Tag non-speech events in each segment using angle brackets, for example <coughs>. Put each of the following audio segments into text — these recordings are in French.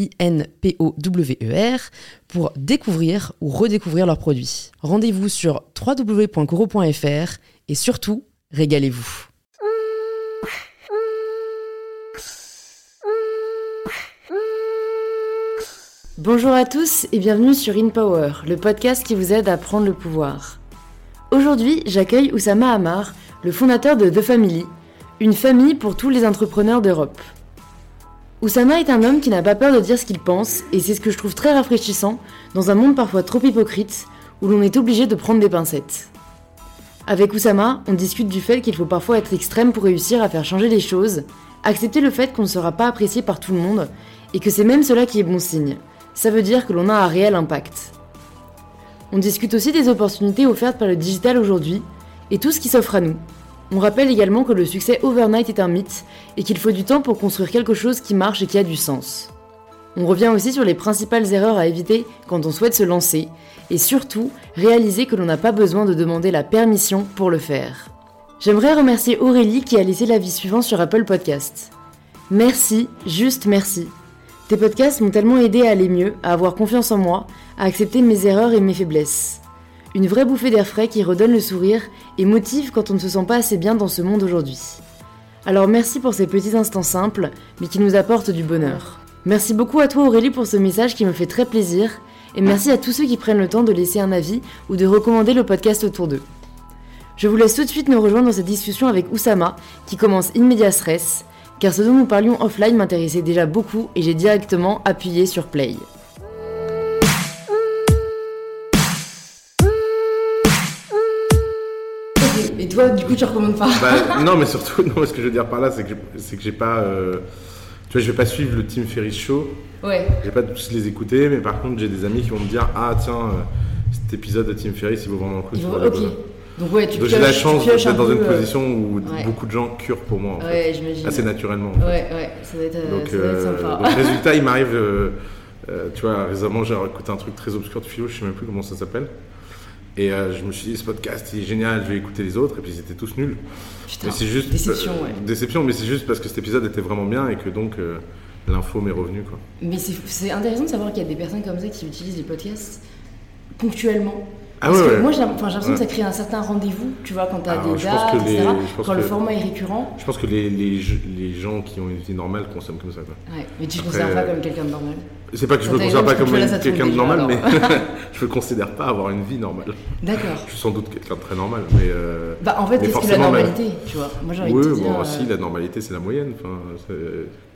I-N-P-O-W-E-R, pour découvrir ou redécouvrir leurs produits. Rendez-vous sur www.coro.fr et surtout, régalez-vous. Bonjour à tous et bienvenue sur InPower, le podcast qui vous aide à prendre le pouvoir. Aujourd'hui, j'accueille Oussama Amar, le fondateur de The Family, une famille pour tous les entrepreneurs d'Europe. Oussama est un homme qui n'a pas peur de dire ce qu'il pense, et c'est ce que je trouve très rafraîchissant dans un monde parfois trop hypocrite, où l'on est obligé de prendre des pincettes. Avec Oussama, on discute du fait qu'il faut parfois être extrême pour réussir à faire changer les choses, accepter le fait qu'on ne sera pas apprécié par tout le monde, et que c'est même cela qui est bon signe. Ça veut dire que l'on a un réel impact. On discute aussi des opportunités offertes par le digital aujourd'hui, et tout ce qui s'offre à nous, on rappelle également que le succès overnight est un mythe et qu'il faut du temps pour construire quelque chose qui marche et qui a du sens. On revient aussi sur les principales erreurs à éviter quand on souhaite se lancer et surtout réaliser que l'on n'a pas besoin de demander la permission pour le faire. J'aimerais remercier Aurélie qui a laissé l'avis suivant sur Apple Podcast. Merci, juste merci. Tes podcasts m'ont tellement aidé à aller mieux, à avoir confiance en moi, à accepter mes erreurs et mes faiblesses. Une vraie bouffée d'air frais qui redonne le sourire et motive quand on ne se sent pas assez bien dans ce monde aujourd'hui. Alors merci pour ces petits instants simples, mais qui nous apportent du bonheur. Merci beaucoup à toi Aurélie pour ce message qui me fait très plaisir, et merci à tous ceux qui prennent le temps de laisser un avis ou de recommander le podcast autour d'eux. Je vous laisse tout de suite nous rejoindre dans cette discussion avec Oussama, qui commence in medias res, car ce dont nous parlions offline m'intéressait déjà beaucoup et j'ai directement appuyé sur play. Toi, du coup, tu recommandes pas bah, <laughs> Non, mais surtout, non, ce que je veux dire par là, c'est que j'ai pas. Euh, tu vois, je vais pas suivre le Team Ferris Show. Ouais. Je vais pas tous les écouter, mais par contre, j'ai des amis qui vont me dire Ah, tiens, euh, cet épisode de Team Ferris, il vaut vraiment le coup. ok. Donc, ouais, tu j'ai la chance d'être dans une euh, position où beaucoup de gens curent pour moi. En ouais, j'imagine. Assez naturellement. Ouais, ouais, ça doit être, donc, ça doit être sympa. donc, <laughs> résultat, il m'arrive. tu vois, récemment, j'ai écouté un truc très obscur de philo, je sais même plus comment ça s'appelle. Et euh, je me suis dit, ce podcast il est génial, je vais écouter les autres, et puis ils étaient tous nuls. Putain, mais juste, déception, ouais. Déception, mais c'est juste parce que cet épisode était vraiment bien et que donc euh, l'info m'est revenue. Quoi. Mais c'est intéressant de savoir qu'il y a des personnes comme ça qui utilisent les podcasts ponctuellement. Ah que moi j'ai l'impression que ça crée un certain rendez-vous, tu vois, quand tu as des dates, etc. quand le format est récurrent. Je pense que les, les, les, gens qui ont une vie normale consomment comme ça. Quoi. Ouais, mais tu ne te considères pas comme quelqu'un de normal c'est pas que je me considère pas comme quelqu'un de normal, mais <laughs> je me considère pas avoir une vie normale. D'accord. Je suis sans doute quelqu'un de très normal, mais. Euh, bah en fait, qu'est-ce que la normalité, tu vois? Moi j'ai envie oui, de te dire. bon, si la normalité c'est la moyenne. Enfin,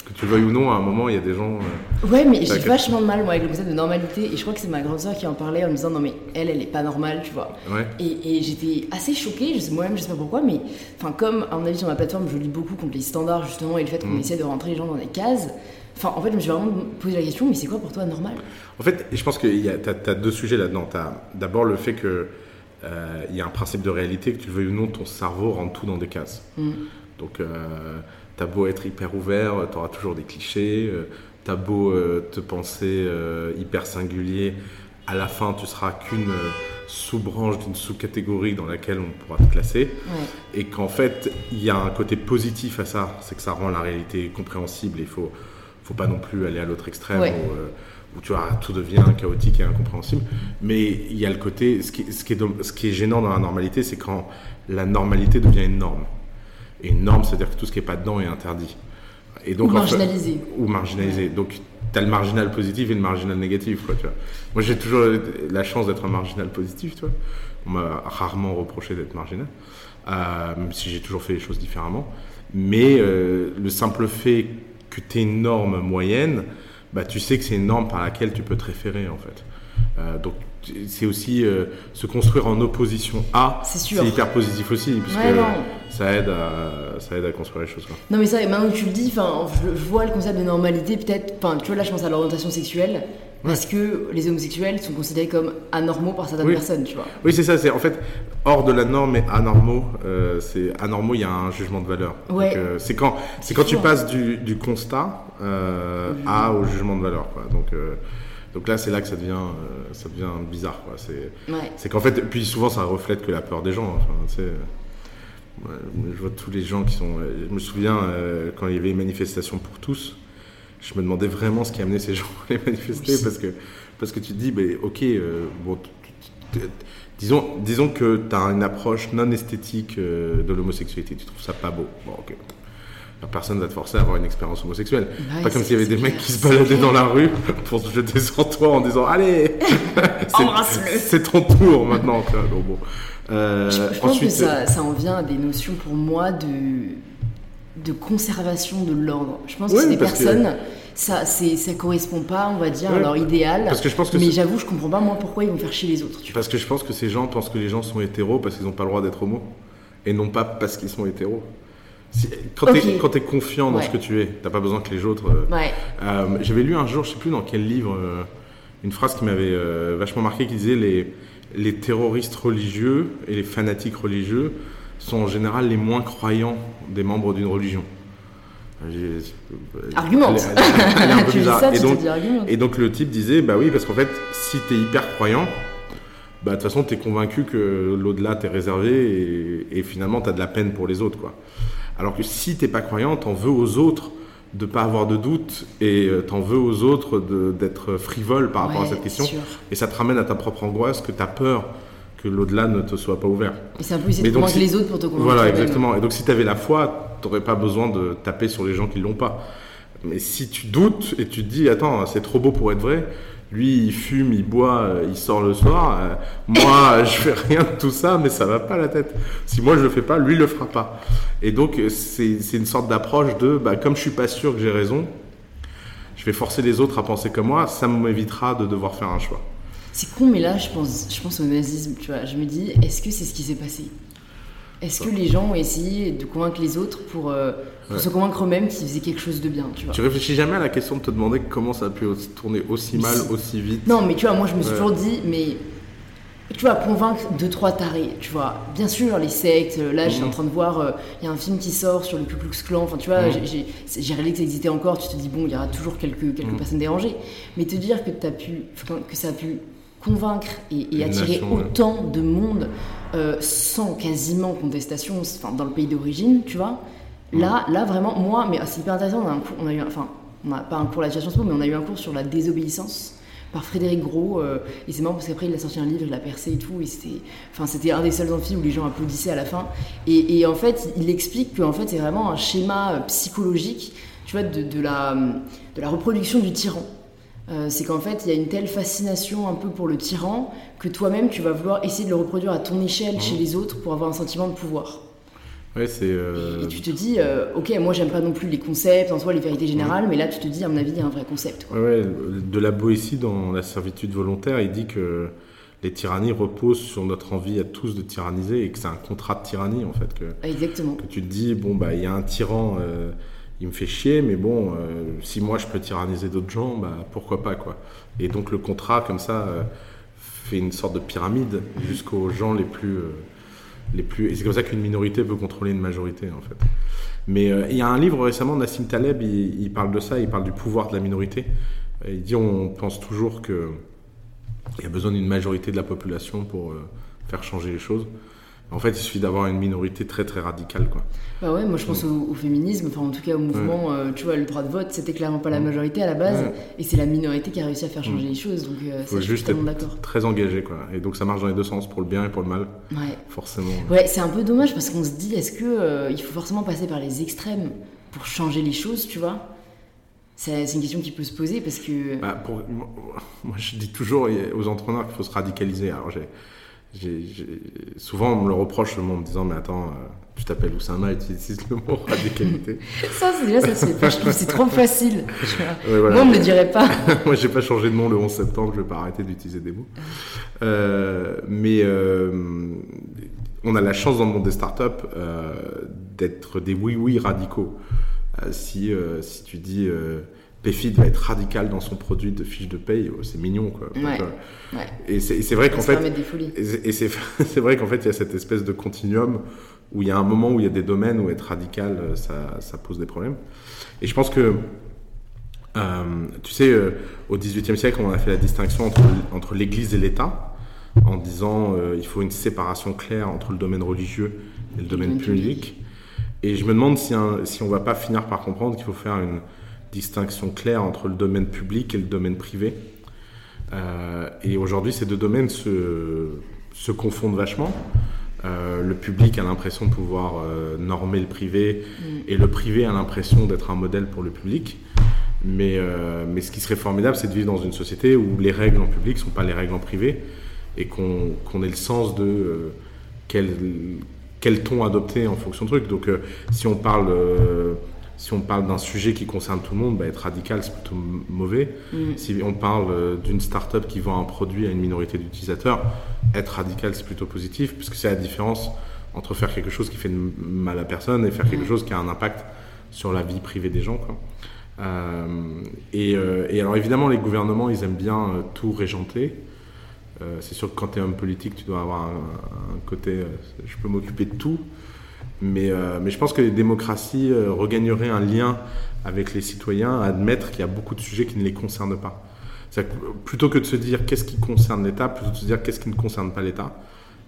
que tu le veuilles ou non, à un moment il y a des gens. Euh, ouais, mais j'ai vachement de mal moi avec le concept de normalité, et je crois que c'est ma grande sœur qui en parlait en me disant non mais elle, elle est pas normale, tu vois. Ouais. Et, et j'étais assez choquée, moi-même je sais pas pourquoi, mais enfin comme à mon avis sur ma plateforme, je lis beaucoup contre les standards justement et le fait qu'on mm. essaie de rentrer les gens dans des cases. Enfin, en fait, je me suis vraiment posé la question, mais c'est quoi pour toi normal? En fait, je pense que tu as, deux sujets là-dedans. Tu as d'abord le fait que euh, il y a un principe de réalité, que tu le veuilles ou non, ton cerveau rentre tout dans des cases. Mm. Donc, euh, as beau être hyper ouvert, tu auras toujours des clichés. Euh, tu as beau euh, te penser hyper singulier, à la fin, tu seras qu'une sous-branche d'une sous-catégorie dans laquelle on pourra te classer. Et qu'en fait, il y a un côté positif à ça, c'est que ça rend la réalité compréhensible. Il faut faut pas non plus aller à l'autre extrême euh, où, tu vois, tout devient chaotique et incompréhensible. Mais il y a le côté, ce qui, ce qui, est, ce qui est gênant dans la normalité, c'est quand la normalité devient une norme. Et une norme, c'est-à-dire que tout ce qui n'est pas dedans est interdit. Et donc, ou marginalisé. ou marginalisé. Donc, tu as le marginal positif et le marginal négatif. Quoi, tu vois. Moi, j'ai toujours la chance d'être un marginal positif. Tu vois. On m'a rarement reproché d'être marginal, euh, même si j'ai toujours fait les choses différemment. Mais euh, le simple fait que tu aies une norme moyenne, bah, tu sais que c'est une norme par laquelle tu peux te référer en fait. Euh, donc c'est aussi euh, se construire en opposition à, C'est sûr. hyper positif aussi, puisque Ouais, ça aide à ça aide à construire les choses. Quoi. Non mais ça, maintenant que tu le dis, je, je vois le concept de normalité peut-être, tu vois là je pense à l'orientation sexuelle, parce que les homosexuels sont considérés comme anormaux par certaines Oui. personnes, tu vois? Oui, c'est ça. C'est en fait hors de la norme et anormaux. euh, c'est anormaux, il y a un jugement de valeur. Ouais. Donc, euh, c'est quand c'est quand tu passes du, du constat euh, à au jugement de valeur. Quoi. Donc donc là, c'est là que ça devient euh, ça devient bizarre. Quoi. C'est Ouais. qu'en fait, puis souvent, ça reflète que la peur des gens. Enfin, tu sais, euh, je vois tous les gens qui sont. euh, Je me souviens euh, quand il y avait les manifestations pour tous. Je me demandais vraiment ce qui amenait ces <laughs> gens à les manifester Oui. parce que parce que tu te dis, ben, ok, euh, bon, disons disons que tu as une approche non esthétique de l'homosexualité. Tu trouves ça pas beau. Bon, ok. Personne va te forcer à avoir une expérience homosexuelle. Ouais, pas comme s'il y avait des mecs qui se baladaient clair. dans la rue <laughs> pour se jeter sur toi en disant Allez <laughs> c'est- ton tour maintenant. Donc, bon. Euh, Je, je pense ensuite, que ça, ça en vient à des notions pour moi de, de conservation de l'ordre. Je pense que c'est des que- personnes, ça, c'est, ça correspond pas, on va dire, à leur idéal. Parce que je pense que mais j'avoue, je comprends pas moi pourquoi ils vont faire chier les autres. Parce que je pense que ces gens pensent que les gens sont hétéros parce qu'ils n'ont pas le droit d'être homo. Et non pas parce qu'ils sont hétéros. Quand Ok. tu es, confiant dans Ouais. ce que tu es, t'as pas besoin que les autres. euh, Ouais. Euh, J'avais lu un jour, je sais plus dans quel livre, euh, une phrase qui m'avait vachement marqué qui disait les, les terroristes religieux et les fanatiques religieux sont en général les moins croyants des membres d'une religion. Argumente. Tu dis bizarre. ça, Et tu donc- te dis argumente. et donc le type disait, bah oui, parce qu'en fait, si t'es hyper croyant, bah de toute façon, t'es convaincu que l'au-delà t'est réservé et, et finalement t'as de la peine pour les autres, quoi. Alors que si t'es pas croyant, t'en veux aux autres de pas avoir de doute et euh, t'en veux aux autres d'être frivole par rapport à cette question. sûr. Et ça te ramène à ta propre angoisse que t'as peur que l'au-delà ne te soit pas ouvert. Et c'est un peu essayer Mais de donc, convaincre si- les autres pour te convaincre. Voilà, exactement. Et donc, si tu avais la foi, tu n'aurais pas besoin de taper sur les gens qui l'ont pas. Mais si tu doutes et tu te dis, attends, c'est trop beau pour être vrai, lui, il fume, il boit, euh, il sort le soir, euh, moi, <laughs> je fais rien de tout ça, mais ça va pas la tête. Si moi, je le fais pas, lui, le fera pas. Et donc, euh, c'est une sorte d'approche de, bah, comme je suis pas sûr que j'ai raison, je vais forcer les autres à penser comme moi, ça m'évitera de devoir faire un choix. C'est con, mais là, je pense, je pense au nazisme. Je me dis, est-ce que c'est ce qui s'est passé? Est-ce que les gens ont essayé de convaincre les autres pour, euh, pour Ouais. se convaincre eux-mêmes qu'ils faisaient quelque chose de bien, tu vois Tu réfléchis jamais à la question de te demander comment ça a pu tourner aussi mal, Si. aussi vite Non, mais tu vois, moi, je me suis Ouais. toujours dit, mais tu vois, convaincre deux, trois tarés, tu vois. Bien sûr, les sectes, euh, là, je suis Mhm. en train de voir, euh, il y a un film qui sort sur le Ku Klux Klan, enfin, tu vois, Mhm. j'ai- réalisé que ça existait encore, tu te dis, bon, il y aura toujours quelques, quelques Mhm. personnes dérangées. Mais te dire que, as pu, que ça a pu convaincre et, attirer nation, ouais. autant de monde euh, sans quasiment contestation enfin, dans le pays d'origine, tu vois. Là, là, vraiment, moi, mais ah, c'est hyper intéressant, on a, un cours, on a eu, enfin, on n'a pas un cours à Sciences Po, mais on a eu un cours sur la désobéissance par Frédéric Gros. euh, et c'est marrant parce qu'après, il a sorti un livre, il l'a percé et tout. Et c'était, enfin, c'était un des seuls amphis où les gens applaudissaient à la fin. Et, et en fait, il explique qu'en fait, c'est vraiment un schéma euh, psychologique, tu vois, de, de la, de la reproduction du tyran. Euh, c'est qu'en fait, il y a une telle fascination un peu pour le tyran que toi-même, tu vas vouloir essayer de le reproduire à ton échelle chez les autres pour avoir un sentiment de pouvoir. Ouais, c'est. euh, Et tu te dis, euh, ok, moi j'aime pas non plus les concepts, en soi les vérités générales, mais là tu te dis, à mon avis, il y a un vrai concept. Quoi. Ouais, de la Boétie dans la servitude volontaire, il dit que les tyrannies reposent sur notre envie à tous de tyranniser et que c'est un contrat de tyrannie en fait. Que, Exactement. que tu te dis, bon, bah, il y a un tyran, il me fait chier, mais bon, euh, si moi je peux tyranniser d'autres gens, bah, pourquoi pas quoi. Et donc le contrat, comme ça, euh, fait une sorte de pyramide jusqu'aux gens les plus. euh, les plus... Et c'est comme ça qu'une minorité peut contrôler une majorité en fait. Mais euh, il y a un livre récemment, Nassim Taleb, il, il parle de ça, il parle du pouvoir de la minorité. Il dit on pense toujours que il y a besoin d'une majorité de la population pour faire changer les choses. En fait, il suffit d'avoir une minorité très très radicale. Quoi. Bah ouais, moi je pense au, au féminisme, enfin en tout cas au mouvement, euh, tu vois, le droit de vote, c'était clairement pas la majorité à la base, Ouais. et c'est la minorité qui a réussi à faire changer les choses, donc euh, suis juste d'accord. très engagé. Quoi. Et donc ça marche dans les deux sens, pour le bien et pour le mal, Ouais. forcément. Ouais, c'est un peu dommage parce qu'on se dit, est-ce que euh, il faut forcément passer par les extrêmes pour changer les choses, tu vois? C'est c'est une question qui peut se poser parce que. Bah, pour- moi, moi, je dis toujours aux entrepreneurs qu'il faut se radicaliser. Alors, j'ai, souvent, on me le reproche en me disant Mais attends, euh, tu t'appelles Oussama et tu utilises le mot <laughs> radicalité. ça, c'est déjà, ça se fait pas. Je trouve c'est trop facile. <laughs> Moi, on me le dirait pas. <laughs> Moi, j'ai pas changé de nom le 11 septembre, je vais pas arrêter d'utiliser des mots. Euh, mais euh, on a la chance dans le monde des startups d'être des oui-oui radicaux. si, si tu dis PFIT va être radical dans son produit de fiche de paye, oh, c'est mignon quoi. Euh, et c'est vrai qu'en fait, et <laughs> c'est vrai qu'en fait il y a cette espèce de continuum où il y a un moment où il y a des domaines où être radical euh, ça, ça pose des problèmes. Et je pense que euh, tu sais, au XVIIIe siècle, on a fait la distinction entre, entre l'Église et l'État, en disant il faut une séparation claire entre le domaine religieux et le domaine public. Et je me demande si, un, si on va pas finir par comprendre qu'il faut faire une, distinction claire entre le domaine public et le domaine privé. Euh, et aujourd'hui, ces deux domaines se, se confondent vachement. Euh, le public a l'impression de pouvoir euh, normer le privé mm. et le privé a l'impression d'être un modèle pour le public. Mais, mais ce qui serait formidable, c'est de vivre dans une société où les règles en public ne sont pas les règles en privé et qu'on ait le sens de quel, quel ton adopter en fonction de truc. Donc si on parle si on parle d'un sujet qui concerne tout le monde, bah, être radical, c'est plutôt mauvais. Mm. Si on parle euh, d'une start-up qui vend un produit à une minorité d'utilisateurs, être radical, c'est plutôt positif, puisque c'est la différence entre faire quelque chose qui fait mal à personne et faire quelque mm. chose qui a un impact sur la vie privée des gens. Euh, euh, et, alors évidemment, les gouvernements, ils aiment bien tout régenter. c'est sûr que quand tu es homme politique, tu dois avoir un côté, je peux m'occuper de tout. Mais, euh, mais je pense que les démocraties euh, regagneraient un lien avec les citoyens à admettre qu'il y a beaucoup de sujets qui ne les concernent pas. plutôt que de se dire qu'est-ce qui concerne l'État, plutôt de se dire qu'est-ce qui ne concerne pas l'État,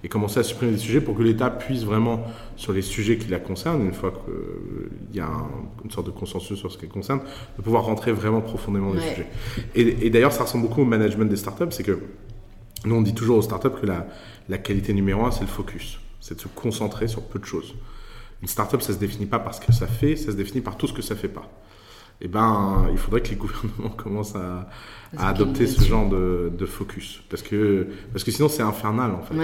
et commencer à supprimer des sujets pour que l'État puisse vraiment, sur les sujets qui la concernent, une fois qu'il y a une sorte de consensus sur ce qui concerne, de pouvoir rentrer vraiment profondément dans les sujets. Et, et d'ailleurs, ça ressemble beaucoup au management des startups, c'est que nous, on dit toujours aux startups que la, la qualité numéro un, c'est le focus, c'est de se concentrer sur peu de choses. Une startup, ça se définit pas par ce que ça fait, ça se définit par tout ce que ça fait pas. Eh ben, il faudrait que les <laughs> gouvernements commencent à, adopter ce genre de, focus. Parce que, parce que sinon, c'est infernal, en fait.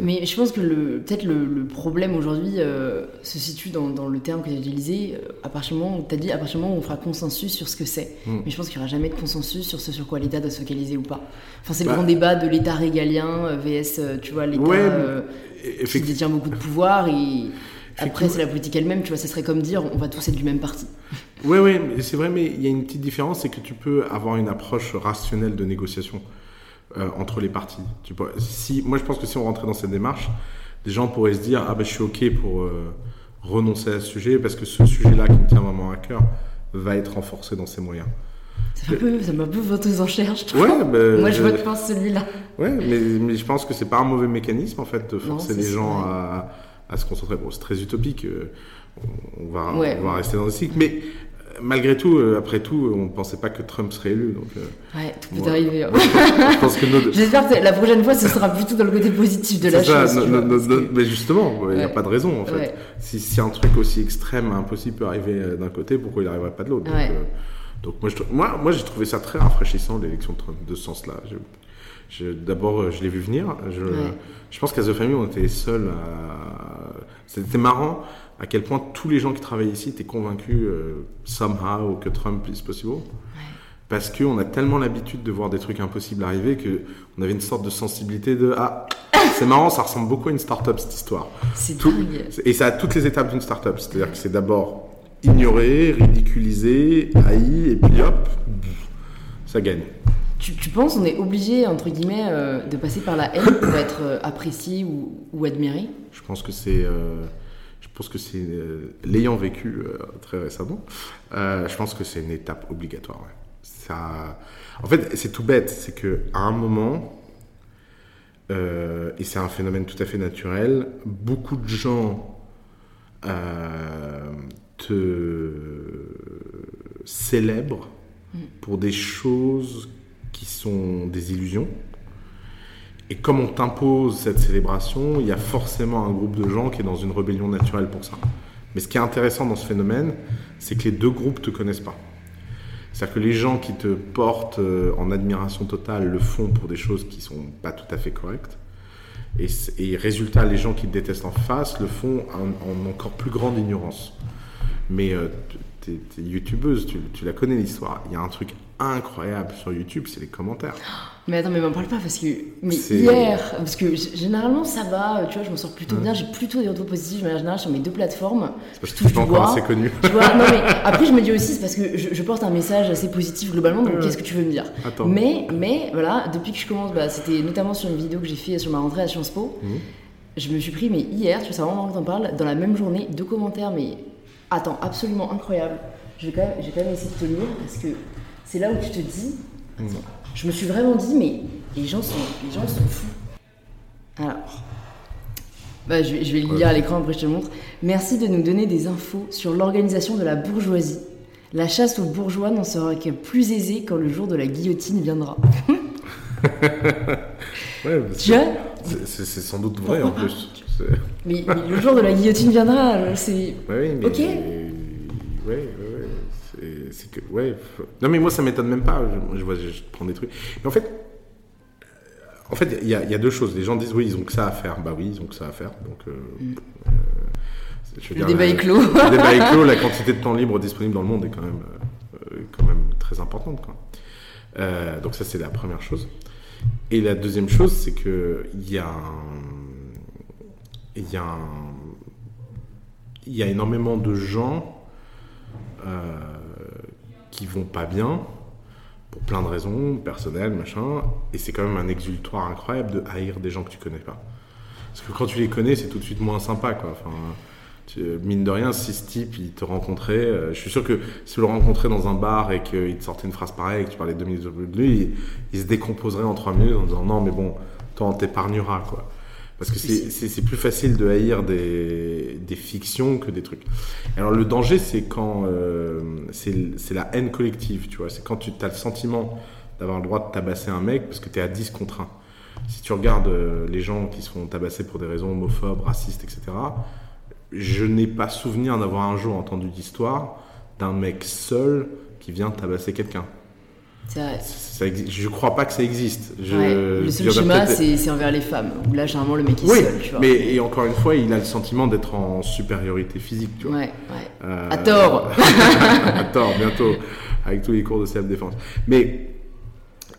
Mais je pense que peut-être le, problème aujourd'hui euh, se situe dans, le terme que j'ai utilisé, euh, à partir du moment où tu as dit, à partir du moment où on fera consensus sur ce que c'est. Hmm. Mais je pense qu'il n'y aura jamais de consensus sur ce sur quoi l'État doit se focaliser ou pas. Enfin, c'est le bah grand débat de l'État régalien, euh, VS, tu vois, l'État qui détient beaucoup de pouvoir. Et après, c'est la politique elle-même, tu vois, ça serait comme dire on va tous être du même parti. Oui, oui, c'est vrai, mais il y a une petite différence, c'est que tu peux avoir une approche rationnelle de négociation euh, entre les partis. Tu si, moi, je pense que si on rentrait dans cette démarche, les gens pourraient se dire ah ben je suis ok pour euh, renoncer à ce sujet parce que ce sujet-là qui me tient vraiment à cœur va être renforcé dans ses moyens. Ça m'a un peu voté aux enchères, je trouve. Ouais, ben, <laughs> Moi, je vote pour celui-là. Ouais, mais, mais, je pense que c'est pas un mauvais mécanisme, en fait, de forcer les gens à, à se concentrer. Bon, c'est très utopique, euh, on, va, on va rester dans le cycle, mais euh, malgré tout, euh, après tout, on ne pensait pas que Trump serait élu. Donc, ouais, tout peut arriver. Hein. <laughs> J'espère que la prochaine fois, ce sera plutôt dans le côté positif de la chose. Mais justement, il n'y a pas de raison en fait. Si, si, un truc aussi extrême, impossible peut arriver d'un côté, pourquoi il n'arriverait pas de l'autre? Donc, moi, moi, moi j'ai trouvé ça très rafraîchissant, l'élection de Trump, de ce sens-là. D'abord, je l'ai vu venir. Je, je pense qu'à The Family, on était seuls à. C'était marrant à quel point tous les gens qui travaillent ici étaient convaincus, euh, somehow, que Trump is possible. Ouais. Parce qu'on a tellement l'habitude de voir des trucs impossibles arriver qu'on avait une sorte de sensibilité de Ah, c'est marrant, ça ressemble beaucoup à une start-up cette histoire. C'est Tout, Et ça a toutes les étapes d'une start-up. C'est-à-dire que c'est d'abord ignoré, ridiculisé, haï, et puis hop, ça gagne. Tu, tu, penses on est obligé, entre guillemets, euh, de passer par la haine pour <coughs> être euh, apprécié ou, ou, admiré? Je pense que c'est... Euh, je pense que c'est... L'ayant vécu très récemment, je pense que c'est une étape obligatoire. Ça, en fait, c'est tout bête. C'est qu'à un moment, et c'est un phénomène tout à fait naturel, beaucoup de gens te célèbrent mm. pour des choses qui sont des illusions. Et comme on t'impose cette célébration, il y a forcément un groupe de gens qui est dans une rébellion naturelle pour ça. Mais ce qui est intéressant dans ce phénomène, c'est que les deux groupes ne te connaissent pas. C'est-à-dire que les gens qui te portent euh, en admiration totale le font pour des choses qui sont pas tout à fait correctes. Et, résultat, les gens qui te détestent en face le font en, encore plus grande ignorance. Mais euh, tu es, youtubeuse, tu, tu la connais l'histoire. Il y a un truc incroyable sur YouTube, c'est les commentaires. Mais attends, mais m'en parle pas parce que mais hier, parce que généralement ça va, tu vois, je m'en sors plutôt bien, j'ai plutôt des retours positifs en général sur mes deux plateformes. C'est parce que tu es pas encore assez connu. <laughs> Tu vois, non mais <laughs> après je me dis aussi c'est parce que je, porte un message assez positif globalement, donc qu'est-ce que tu veux me dire? Attends. Mais mais voilà, depuis que je commence, bah, c'était notamment sur une vidéo que j'ai fait sur ma rentrée à Sciences Po. Mhm. Je me suis pris, mais hier, tu vois, ça vraiment que t'en parles, dans la même journée, deux commentaires, mais attends, absolument incroyable. Je vais quand même, j'ai quand même essayé de te lire parce que c'est là où tu te dis, hmm. je me suis vraiment dit, mais les gens sont, les gens sont fous. Alors, bah, je, vais, je vais le lire à l'écran, après je te le montre. Merci de nous donner des infos sur l'organisation de la bourgeoisie. La chasse aux bourgeois n'en sera que plus aisée quand le jour de la guillotine viendra. <laughs> ouais, c'est sans doute vrai en plus. Mais, le jour de la guillotine viendra, c'est. oui, mais... Ok. Ouais, c'est que, ouais. Non, mais moi, ça m'étonne même pas. Je, vois, je, prends des trucs. Mais en fait, en fait, il y, a deux choses. Les gens disent, oui, ils ont que ça à faire. Bah oui, ils ont que ça à faire. Donc, euh, mm. euh, le débat est clos. le débat est clos. La quantité de temps libre disponible dans le monde est quand même, euh, quand même très importante. Quoi. donc, ça, c'est la première chose. Et la deuxième chose, c'est qu'il y a Il y a Il y a énormément de gens qui vont pas bien, pour plein de raisons, personnelles, machin, et c'est quand même un exultoire incroyable de haïr des gens que tu connais pas. Parce que quand tu les connais, c'est tout de suite moins sympa, quoi. Enfin, mine de rien, si ce type, il te rencontrait, euh, je suis sûr que si vous le rencontrez dans un bar et qu'il te sortait une phrase pareille et que tu parlais deux minutes de lui, il, se décomposerait en trois minutes en disant non, mais bon, toi, on t'épargnera, quoi. Parce que c'est plus facile de haïr des, des, fictions que des trucs. Alors le danger, c'est quand euh, c'est la haine collective, tu vois. C'est quand tu as le sentiment d'avoir le droit de tabasser un mec parce que tu es à 10 contre 1. Si tu regardes euh, les gens qui se font tabasser pour des raisons homophobes, racistes, etc., je n'ai pas souvenir d'avoir un jour entendu d'histoire d'un mec seul qui vient tabasser quelqu'un. Ça, je crois pas que ça existe. le seul schéma, c'est envers les femmes. Où là, généralement, le mec est seul. Tu vois. Mais et encore une fois, il a le sentiment d'être en supériorité physique. Tu vois. Ouais, ouais. Euh, à tort. <laughs> à tort, bientôt, avec tous les cours de self-défense. Mais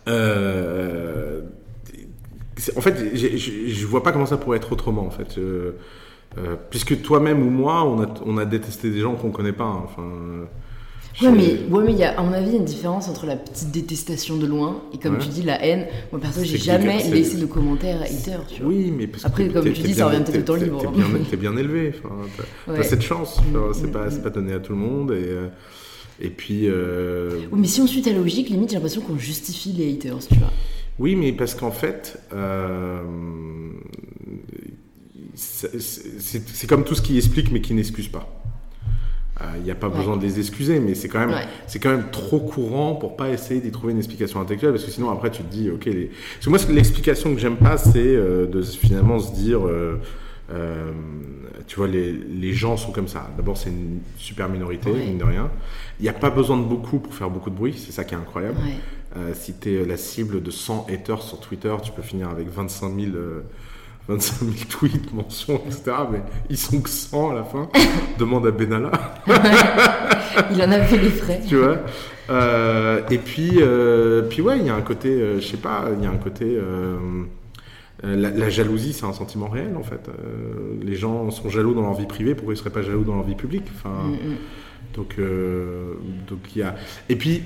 euh, en fait, je vois pas comment ça pourrait être autrement. En fait, euh, puisque toi-même ou moi, on a, on a détesté des gens qu'on connaît pas. Hein. Enfin. Ouais, mais, ouais, mais il y a, à mon avis, il y a une différence entre la petite détestation de loin et, comme tu dis, la haine. Moi, perso, j'ai jamais laissé de commentaires haters. Tu vois. Oui, mais parce Après, comme tu dis, ça revient peut-être au temps libre. T'es bien, bien, élevé. T'as ouais. cette chance. C'est mm, pas, mm. pas donné à tout le monde. Et, euh, et puis. Euh... Oui, mais si on suit ta logique, limite, j'ai l'impression qu'on justifie les haters, tu vois. Oui, mais parce qu'en fait. Euh... C'est comme tout ce qui explique mais qui n'excuse pas. Il euh, n'y a pas besoin de les excuser, mais c'est quand même, c'est quand même trop courant pour pas essayer d'y trouver une explication intellectuelle, parce que sinon après tu te dis, ok, les... parce que moi l'explication que j'aime pas, c'est euh, de finalement se dire, euh, tu vois, les, les, gens sont comme ça. D'abord, c'est une super minorité, mine de rien. Il n'y a pas besoin de beaucoup pour faire beaucoup de bruit, c'est ça qui est incroyable. si tu es la cible de 100 haters sur Twitter, tu peux finir avec 25 000 25 000 tweets, mentions, etc. Mais ils sont que 100 à la fin. <laughs> Demande à Benalla. il en avait les frais. Tu vois euh, Et puis, euh, puis ouais, il y a un côté, euh, je sais pas, il y a un côté. La, jalousie, c'est un sentiment réel en fait. les gens sont jaloux dans leur vie privée, pourquoi ils seraient pas jaloux dans leur vie publique? Enfin, mm, mm. donc, donc il y a. Et puis,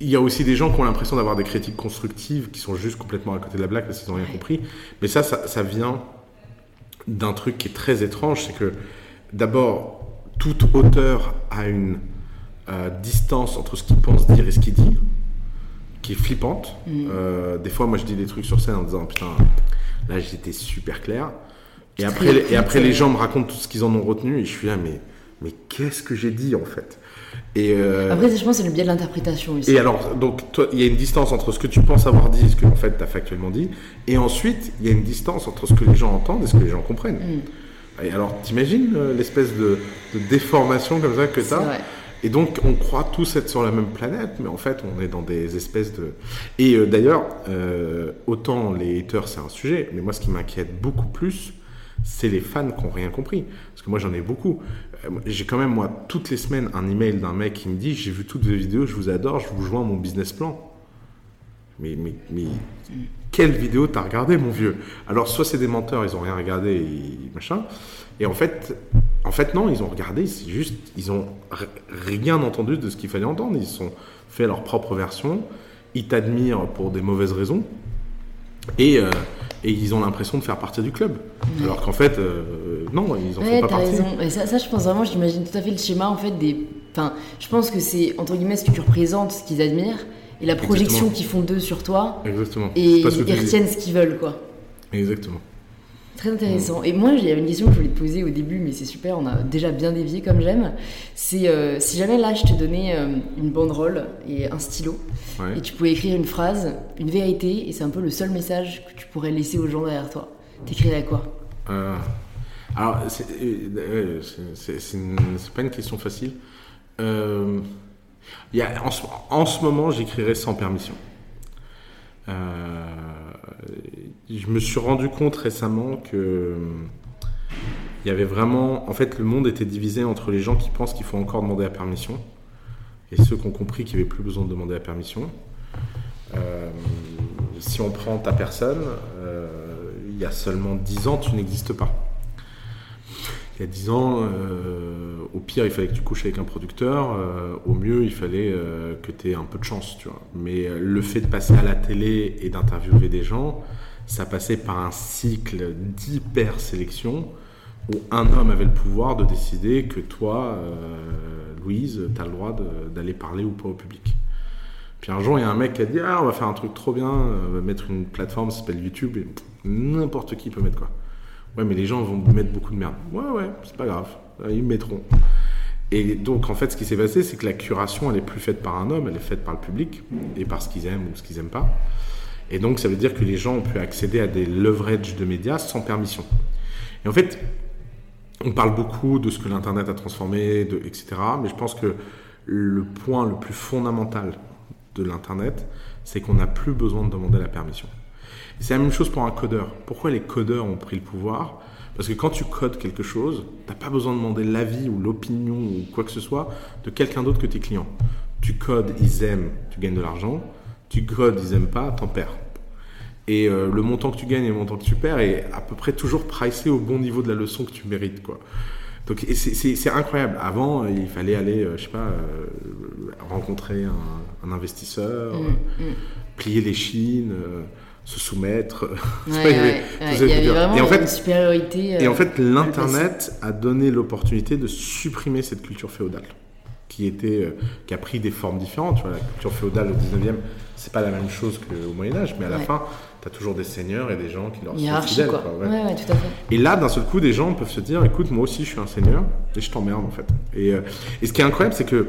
il y a aussi des gens qui ont l'impression d'avoir des critiques constructives qui sont juste complètement à côté de la blague parce qu'ils n'ont rien compris. Mais ça, ça, vient d'un truc qui est très étrange, c'est que d'abord, tout auteur a une euh, distance entre ce qu'il pense dire et ce qu'il dit, qui est flippante. Mm. Euh, des fois, moi, je dis des trucs sur scène en disant putain, là, j'étais super clair. Et après, et après, les gens me racontent tout ce qu'ils en ont retenu et je suis là, mais, mais qu'est-ce que j'ai dit en fait? Et euh, Après, je pense c'est le biais de l'interprétation aussi. Et alors, donc, il y a une distance entre ce que tu penses avoir dit et ce que, en fait, tu as factuellement dit. Et ensuite, il y a une distance entre ce que les gens entendent et ce que les gens comprennent. Mm. Et alors, t'imagines euh, l'espèce de, de, déformation comme ça que tu as Et donc, on croit tous être sur la même planète, mais en fait, on est dans des espèces de. Et euh, d'ailleurs, euh, autant les haters, c'est un sujet, mais moi, ce qui m'inquiète beaucoup plus, c'est les fans qui n'ont rien compris. Parce que moi, j'en ai beaucoup. Euh, j'ai quand même, moi, toutes les semaines, un email d'un mec qui me dit J'ai vu toutes vos vidéos, je vous adore, je vous joins mon business plan. Mais, mais, mais quelle vidéo t'as regardé, mon vieux? Alors, soit c'est des menteurs, ils ont rien regardé, et machin. Et en fait, en fait, non, ils ont regardé, c'est juste, ils ont rien entendu de ce qu'il fallait entendre. Ils ont fait leur propre version. Ils t'admirent pour des mauvaises raisons. Et, euh, et ils ont l'impression de faire partie du club. Alors qu'en fait, euh, non, ils en font pas partie. Raison. Et ça, ça, je pense vraiment, j'imagine tout à fait le schéma en fait des. Enfin, je pense que c'est entre guillemets ce que tu représentes, ce qu'ils admirent et la projection qu'ils font d'eux sur toi. Exactement. Et ils retiennent ce qu'ils veulent, quoi. Exactement. Très intéressant. Et moi, il y avait une question que je voulais te poser au début, mais c'est super, on a déjà bien dévié comme j'aime. C'est euh, si jamais là, je te donnais euh, une banderole et un stylo, et tu pouvais écrire une phrase, une vérité, et c'est un peu le seul message que tu pourrais laisser aux gens derrière toi. T'écrirais quoi? Euh, Alors, c'est pas une question facile. Y a, en, en, ce moment, j'écrirais sans permission. Je me suis rendu compte récemment que il y avait vraiment, en fait, le monde était divisé entre les gens qui pensent qu'il faut encore demander la permission et ceux qui ont compris qu'il n'y avait plus besoin de demander la permission. Euh, si on prend ta personne, euh, il y a seulement 10 ans, tu n'existes pas. Il y a 10 ans, euh, au pire, il fallait que tu couches avec un producteur. au mieux, il fallait que tu aies un peu de chance, tu vois. Mais le fait de passer à la télé et d'interviewer des gens, ça passait par un cycle d'hyper sélection où un homme avait le pouvoir de décider que toi, Louise, tu as le droit d'aller parler ou pas au public. Puis un jour, il y a un mec qui a dit Ah, on va faire un truc trop bien, on va mettre une plateforme qui s'appelle YouTube et n'importe qui peut mettre quoi. Ouais, mais les gens vont mettre beaucoup de merde. Ouais, ouais, c'est pas grave, ils mettront. Et donc, en fait, ce qui s'est passé, c'est que la curation, elle est plus faite par un homme, elle est faite par le public et par ce qu'ils aiment ou ce qu'ils aiment pas. Et donc, ça veut dire que les gens ont pu accéder à des leverage de médias sans permission. Et en fait, on parle beaucoup de ce que l'Internet a transformé, etc. Mais je pense que le point le plus fondamental de l'Internet, c'est qu'on n'a plus besoin de demander la permission. C'est la même chose pour un codeur. Pourquoi les codeurs ont pris le pouvoir? Parce que quand tu codes quelque chose, tu n'as pas besoin de demander l'avis ou l'opinion ou quoi que ce soit de quelqu'un d'autre que tes clients. Tu codes, ils aiment, tu gagnes de l'argent. Tu codes, ils aiment pas, t'en perds. Et euh, le montant que tu gagnes et le montant que tu perds est à peu près toujours pricé au bon niveau de la leçon que tu mérites. Quoi. Donc c'est incroyable. Avant, il fallait aller, euh, je sais pas, euh, rencontrer un, investisseur, mm, mm. plier les chines, se soumettre. <laughs> il y avait vraiment et en fait, une supériorité. et en fait, l'Internet a donné l'opportunité de supprimer cette culture féodale qui était qui a pris des formes différentes. Tu vois, la culture féodale au 19e, c'est pas la même chose qu'au Moyen Âge, mais à la fin, toujours des seigneurs et des gens qui leur sont fidèles. Quoi. Et là, d'un seul coup, des gens peuvent se dire écoute, moi aussi, je suis un seigneur et je t'emmerde en fait. Et, euh, et, ce qui est incroyable, c'est que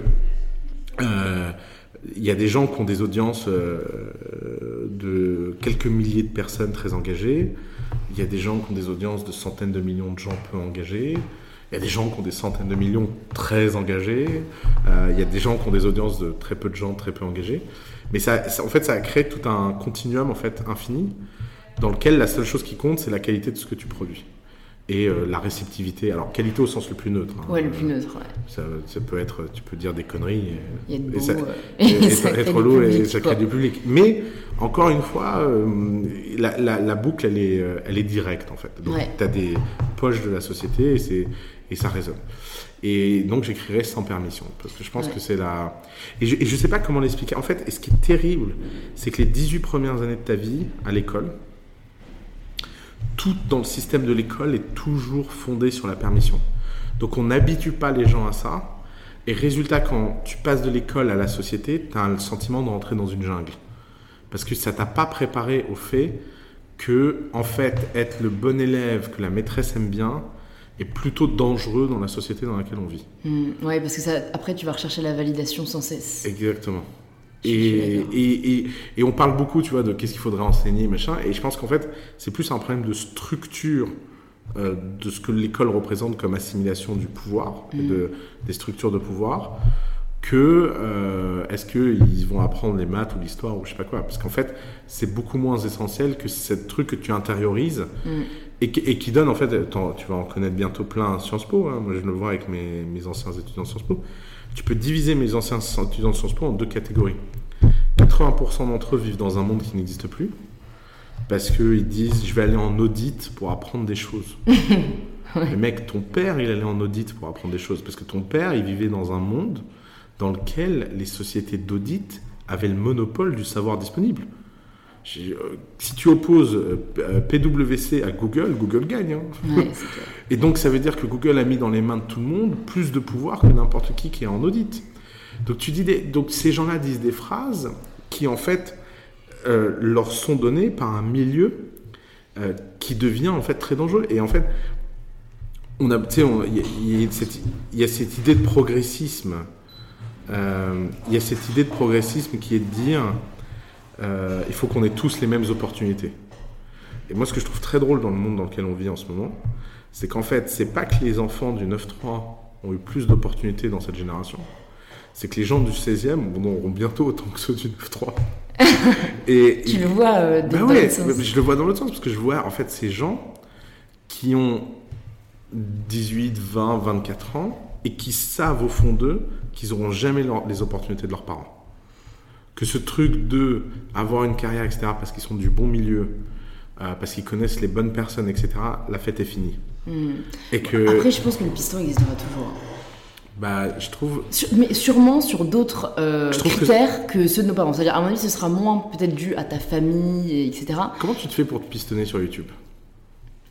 euh, il y a des gens qui ont des audiences euh, de quelques milliers de personnes très engagées. Il y a des gens qui ont des audiences de centaines de millions de gens peu engagés. Il y a des gens qui ont des centaines de millions très engagés. il y a des gens qui ont des audiences de très peu de gens très peu engagés. Mais ça, en fait, ça a créé tout un continuum en fait infini dans lequel la seule chose qui compte, c'est la qualité de ce que tu produis et euh, la réceptivité. Alors, qualité au sens le plus neutre. Hein. Ouais, le plus neutre, ouais. Ça, ça, peut être, tu peux dire des conneries et, et, ça, et, <laughs> ça être lourd et ça crée du public. Mais, encore une fois, euh, la, la, la, boucle, elle est, euh, elle est directe, en fait. Donc, tu as des poches de la société et, et ça résonne. Et donc j'écrirai sans permission, parce que je pense que c'est la... Et je ne sais pas comment l'expliquer. En fait, et ce qui est terrible, c'est que les 18 premières années de ta vie à l'école, tout dans le système de l'école est toujours fondé sur la permission. Donc on n'habitue pas les gens à ça. Et résultat, quand tu passes de l'école à la société, tu as le sentiment de rentrer dans une jungle. Parce que ça t'a pas préparé au fait que, en fait, être le bon élève que la maîtresse aime bien, est plutôt dangereux dans la société dans laquelle on vit. Hmm, oui, parce que ça, après, tu vas rechercher la validation sans cesse. Exactement. Et, et, et, on parle beaucoup, tu vois, de qu'est-ce qu'il faudrait enseigner, machin. Et je pense qu'en fait, c'est plus un problème de structure euh, de ce que l'école représente comme assimilation du pouvoir, hmm. de, des structures de pouvoir, que euh, est-ce qu'ils vont apprendre les maths ou l'histoire ou je sais pas quoi? Parce qu'en fait, c'est beaucoup moins essentiel que ce truc que tu intériorises mm. et, qui donne, en fait, tu vas en connaître bientôt plein à Sciences Po. Hein. Moi, je le vois avec mes, mes anciens étudiants de Sciences Po. Tu peux diviser mes anciens étudiants de Sciences Po en deux catégories. 80% d'entre eux vivent dans un monde qui n'existe plus parce qu'ils disent je vais aller en audit pour apprendre des choses. <laughs> Mais mec, ton père, il allait en audit pour apprendre des choses parce que ton père, il vivait dans un monde dans lequel les sociétés d'audit avaient le monopole du savoir disponible. Euh, si tu opposes euh, PwC à Google, Google gagne. Hein. <laughs> Et donc ça veut dire que Google a mis dans les mains de tout le monde plus de pouvoir que n'importe qui qui est en audit. Donc tu dis donc ces gens-là disent des phrases qui en fait euh, leur sont données par un milieu qui devient en fait très dangereux. Et en fait, on a, il y, a cette idée de progressisme euh, il y a cette idée de progressisme qui est de dire euh, il faut qu'on ait tous les mêmes opportunités. Et moi, ce que je trouve très drôle dans le monde dans lequel on vit en ce moment, c'est qu'en fait, c'est pas que les enfants du 9-3 ont eu plus d'opportunités dans cette génération, c'est que les gens du 16e en auront bientôt autant que ceux du 9-3. <laughs> et, tu le vois euh, bah ouais, Je le vois dans l'autre sens, parce que je vois en fait ces gens qui ont 18, 20, 24 ans et qui savent au fond d'eux qu'ils n'auront jamais les opportunités de leurs parents. Que ce truc de avoir une carrière, etc., parce qu'ils sont du bon milieu, euh, parce qu'ils connaissent les bonnes personnes, etc., la fête est finie. Hmm. Et que... Après, je pense que le piston existera toujours. Bah, je trouve. mais sûrement sur d'autres euh, critères que... ceux de nos parents. C'est-à-dire, à mon avis, ce sera moins peut-être dû à ta famille, etc. Comment tu te fais pour te pistonner sur YouTube?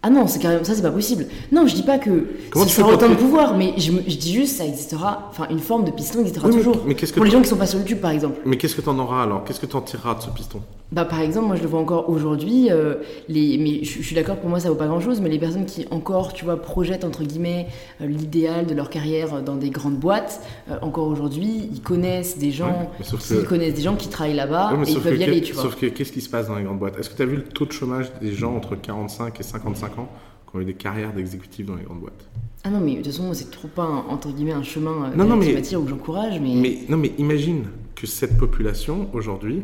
Ah non, c'est carrément ça, c'est pas possible. Non, je dis pas que Comment ça autant de pouvoir, mais je, dis juste ça existera. Enfin, une forme de piston existera toujours. Mais, pour les gens qui sont pas sur YouTube, par exemple. Mais qu'est-ce que t'en auras alors? Qu'est-ce que t'en tireras de ce piston? Bah, par exemple, moi je le vois encore aujourd'hui. Euh, les, mais je, suis d'accord, pour moi ça vaut pas grand-chose. Mais les personnes qui encore, tu vois, projettent entre guillemets euh, l'idéal de leur carrière dans des grandes boîtes, euh, encore aujourd'hui, ils connaissent des gens qui connaissent des gens qui travaillent là-bas et ils peuvent y aller, tu vois. Sauf que qu'est-ce qui se passe dans les grandes boîtes? Est-ce que tu as vu le taux de chômage des gens entre 45 et 55 qui ont eu des carrières d'exécutifs dans les grandes boîtes. Ah non, mais de toute façon, c'est trop pas, un, entre guillemets, un chemin euh, non, non, mais, où j'encourage. Mais... mais... Non, mais imagine que cette population, aujourd'hui,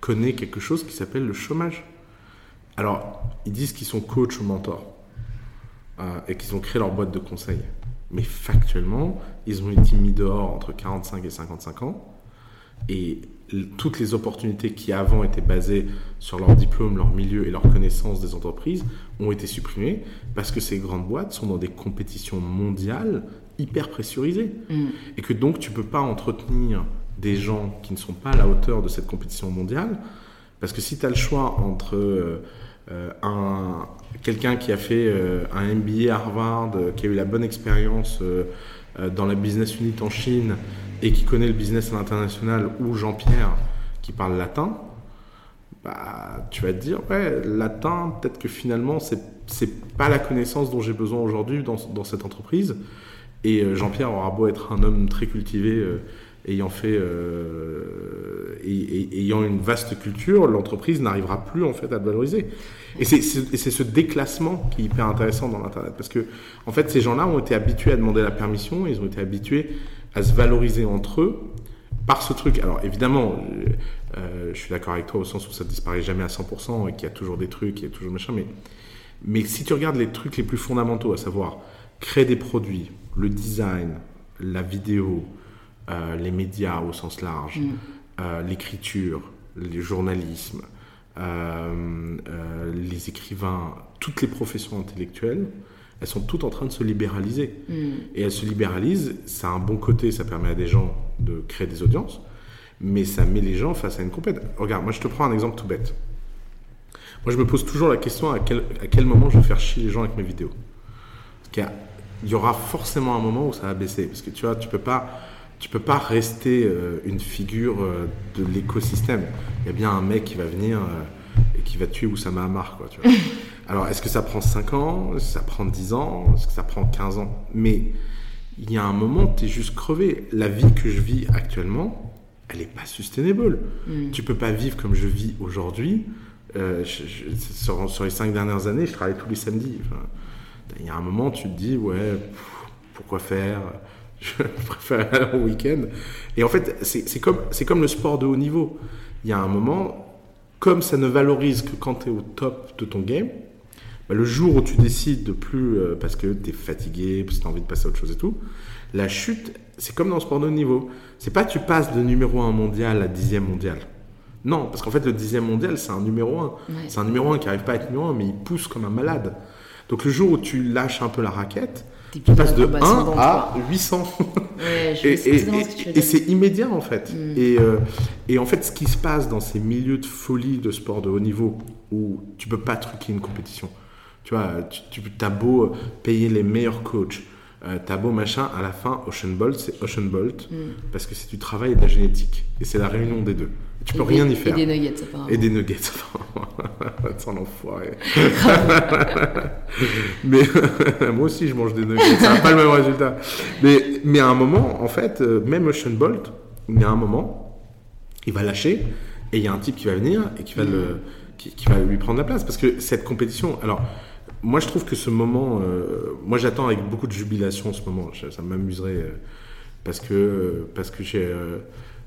connaît quelque chose qui s'appelle le chômage. Alors, ils disent qu'ils sont coach ou mentors euh, et qu'ils ont créé leur boîte de conseil. Mais factuellement, ils ont été mis dehors entre 45 et 55 ans. Et toutes les opportunités qui avant étaient basées sur leur diplôme, leur milieu et leur connaissance des entreprises ont été supprimées parce que ces grandes boîtes sont dans des compétitions mondiales hyper pressurisées. Mm. Et que donc tu peux pas entretenir des gens qui ne sont pas à la hauteur de cette compétition mondiale parce que si tu as le choix entre euh, euh, un, quelqu'un qui a fait euh, un MBA à Harvard, qui a eu la bonne expérience dans la business unit en Chine et qui connaît le business à l'international, ou Jean-Pierre qui parle latin, bah, tu vas te dire, ouais, latin, peut-être que finalement, c'est, c'est pas la connaissance dont j'ai besoin aujourd'hui dans, dans, cette entreprise. Et euh, Jean-Pierre aura beau être un homme très cultivé, euh, ayant fait, euh, et, ayant une vaste culture, l'entreprise n'arrivera plus en fait à le valoriser. Et c'est, c'est ce déclassement qui est hyper intéressant dans l'internet, parce que en fait, ces gens-là ont été habitués à demander la permission, ils ont été habitués à se valoriser entre eux par ce truc. Alors évidemment, euh, je suis d'accord avec toi au sens où ça disparaît jamais à 100% et qu'il y a toujours des trucs, il y a toujours machin, mais, mais si tu regardes les trucs les plus fondamentaux, à savoir créer des produits, le design, la vidéo, euh, les médias au sens large, mm. euh, l'écriture, le journalisme, les écrivains, toutes les professions intellectuelles, elles sont toutes en train de se libéraliser. Mm. Et elles se libéralisent, ça a un bon côté, ça permet à des gens de créer des audiences, mais ça met les gens face à une compète. Regarde, moi je te prends un exemple tout bête. Moi je me pose toujours la question à quel, à quel moment je vais faire chier les gens avec mes vidéos. Parce qu'il y, aura forcément un moment où ça va baisser. Parce que tu vois, tu peux pas, tu peux pas rester euh, une figure euh, de l'écosystème. Il y a bien un mec qui va venir euh, qui va tuer Oussama Hamar, quoi, tu vois. <laughs> Alors, est-ce que ça prend 5 ans? Est-ce que ça prend 10 ans? Est-ce que ça prend 15 ans? Mais il y a un moment, tu es juste crevé. La vie que je vis actuellement, elle n'est pas sustainable. Mm. Tu peux pas vivre comme je vis aujourd'hui. Euh, sur, les 5 dernières années, je travaille tous les samedis. il y a un moment, tu te dis, ouais, pourquoi faire? <laughs> Je préfère aller en week-end. Et en fait, c'est comme, comme le sport de haut niveau. Il y a un moment, comme ça ne valorise que quand tu es au top de ton game, bah, le jour où tu décides de plus, euh, parce que tu es fatigué, parce que tu as envie de passer à autre chose et tout, la chute, c'est comme dans le sport de haut niveau. C'est pas tu passes de numéro 1 mondial à dixième mondial. Non, parce qu'en fait, le dixième mondial, c'est un numéro 1. C'est un numéro 1 qui n'arrive pas à être numéro 1, mais il pousse comme un malade. Donc le jour où tu lâches un peu la raquette, tu passes de 1 à 800. et, c'est immédiat en fait. Mm. Euh, et, en fait, ce qui se passe dans ces milieux de folie de sport de haut niveau, où tu peux pas truquer une compétition. Tu vois, tu, tu as beau payer les meilleurs coachs, euh, t'as beau machin, à la fin, Ocean Bolt, c'est Ocean Bolt, mm. parce que c'est du travail et de la génétique. Et c'est la réunion des deux. Tu peux rien y faire. Et des nuggets, apparemment. Et des nuggets, <laughs> Sans l'enfoiré. <laughs> mais <laughs> moi aussi, je mange des nuggets. Ça n'a pas le même résultat. Mais, mais à un moment, en fait, euh, même Ocean Bolt, il y a un moment, il va lâcher, et il y a un type qui va venir et qui va, le, mm. qui, qui va lui prendre la place. Parce que cette compétition, alors moi, je trouve que ce moment, euh, moi, j'attends avec beaucoup de jubilation ce moment. Ça, m'amuserait euh, parce que parce que euh,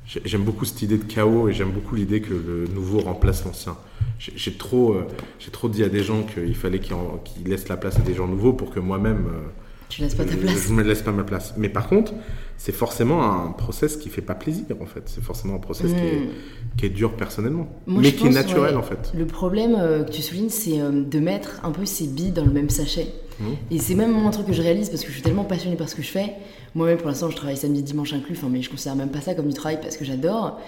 j'aime beaucoup cette idée de chaos et j'aime beaucoup l'idée que le nouveau remplace l'ancien. J'ai trop j'ai trop dit à des gens qu'il fallait qu'ils laissent la place à des gens nouveaux pour que moi-même tu laisses pas ta place. Je, ne me laisse pas ma place. Mais par contre, c'est forcément un process qui fait pas plaisir en fait. C'est forcément un process qui, est, hmm. qui, est, dur personnellement, mais qui est naturel en fait. Le problème euh, que tu soulignes, c'est euh, de mettre un peu ces billes dans le même sachet. Hmm. Et c'est même un truc que je réalise parce que je suis tellement passionnée par ce que je fais. Moi-même, pour l'instant, je travaille samedi, dimanche inclus, mais je considère même pas ça comme du travail parce que j'adore.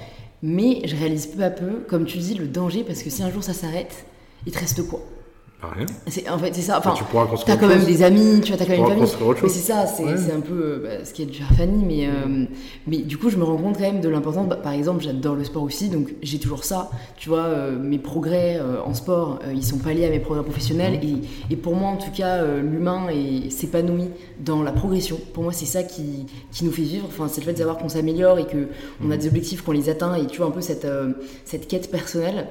Mais je réalise peu à peu, comme tu dis, le danger parce que si un jour ça s'arrête, il te reste quoi? Rien. En fait, c'est ça. Enfin, tu pourras construire. T'as quand même des amis, tu vois, t'as quand même une famille. Mais c'est ça, c'est un peu euh, bah, ce qui est du Fanny. Mais, euh, mais du coup, je me rends compte quand même de l'importance. Bah, par exemple, j'adore le sport aussi, donc j'ai toujours ça. Tu vois, euh, mes progrès en sport, ils sont pas liés à mes progrès professionnels. Mmh. Et, et, pour moi, en tout cas, l'humain s'épanouit dans la progression. Pour moi, c'est ça qui, qui, nous fait vivre. Enfin, c'est le fait de savoir qu'on s'améliore et qu'on mmh. a des objectifs, qu'on les atteint. Et tu vois, un peu cette, cette quête personnelle.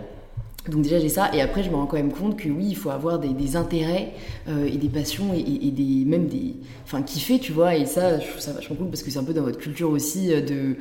Donc déjà j'ai ça et après je me rends quand même compte que oui il faut avoir des, intérêts euh, et des passions et, des même des enfin kiffer tu vois et ça je trouve ça vachement cool parce que c'est un peu dans votre culture aussi euh, de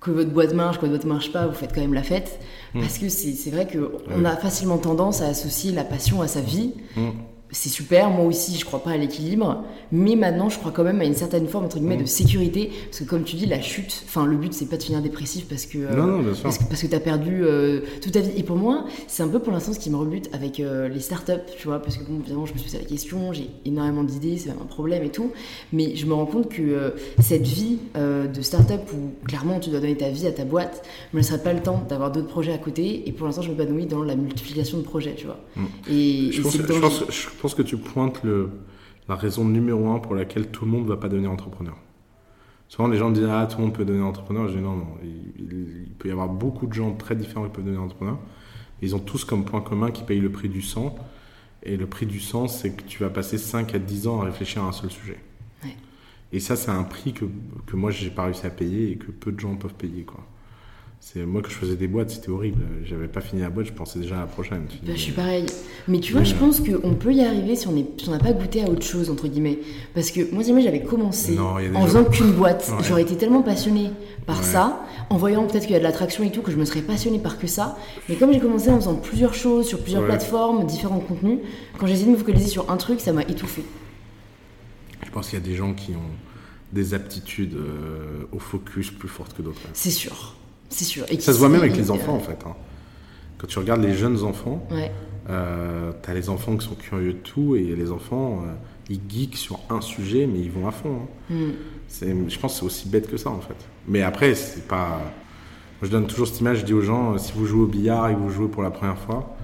que votre boîte marche, que votre boîte marche pas, vous faites quand même la fête. Mmh. Parce que c'est vrai qu'on a facilement tendance à associer la passion à sa vie. Mmh c'est super, moi aussi je crois pas à l'équilibre, mais maintenant je crois quand même à une certaine forme entre guillemets de mm. sécurité, parce que comme tu dis, la chute, enfin le but c'est pas de finir dépressif parce que, euh, parce que, parce que tu as perdu euh, toute ta vie. Et pour moi, c'est un peu pour l'instant ce qui me rebute avec euh, les startups, tu vois, parce que bon, évidemment je me suis posé la question, j'ai énormément d'idées, c'est un problème et tout, mais je me rends compte que cette vie de startup où clairement tu dois donner ta vie à ta boîte, me laisserait pas le temps d'avoir d'autres projets à côté, et pour l'instant je m'épanouis dans la multiplication de projets, tu vois. Mm. Et, je, pense, pense que tu pointes le, la raison numéro un pour laquelle tout le monde ne va pas devenir entrepreneur. Souvent, les gens disent Ah, tout le monde peut devenir entrepreneur. Je dis Non, non. Il, peut y avoir beaucoup de gens très différents qui peuvent devenir entrepreneur. Ils ont tous comme point commun qu'ils payent le prix du sang. Et le prix du sang, c'est que tu vas passer 5 à 10 ans à réfléchir à un seul sujet. Et ça, c'est un prix que, que moi, j'ai pas réussi à payer et que peu de gens peuvent payer. Quoi. C'est moi que je faisais des boîtes, c'était horrible. J'avais pas fini la boîte, je pensais déjà à la prochaine. Bah, je suis pareil. Mais tu vois, je pense qu'on peut y arriver si on n'a pas goûté à autre chose entre guillemets. Parce que moi, j'avais commencé en faisant qu'une boîte. J'aurais été tellement passionnée par ça, en voyant peut-être qu'il y a de l'attraction et tout, que je me serais passionnée par que ça. Mais comme j'ai commencé en faisant plusieurs choses sur plusieurs plateformes, différents contenus, quand j'ai essayé de me focaliser sur un truc, ça m'a étouffé. Je pense qu'il y a des gens qui ont des aptitudes euh, au focus plus fortes que d'autres. C'est sûr. C'est sûr. Et ça se voit même avec les enfants, en fait. Hein. Quand tu regardes les jeunes enfants, euh, tu as les enfants qui sont curieux de tout et les enfants, euh, ils geekent sur un sujet, mais ils vont à fond. Hein. Hmm. Je pense que c'est aussi bête que ça, en fait. Mais après, c'est pas. Moi, je donne toujours cette image, je dis aux gens, euh, si vous jouez au billard et que vous jouez pour la première fois,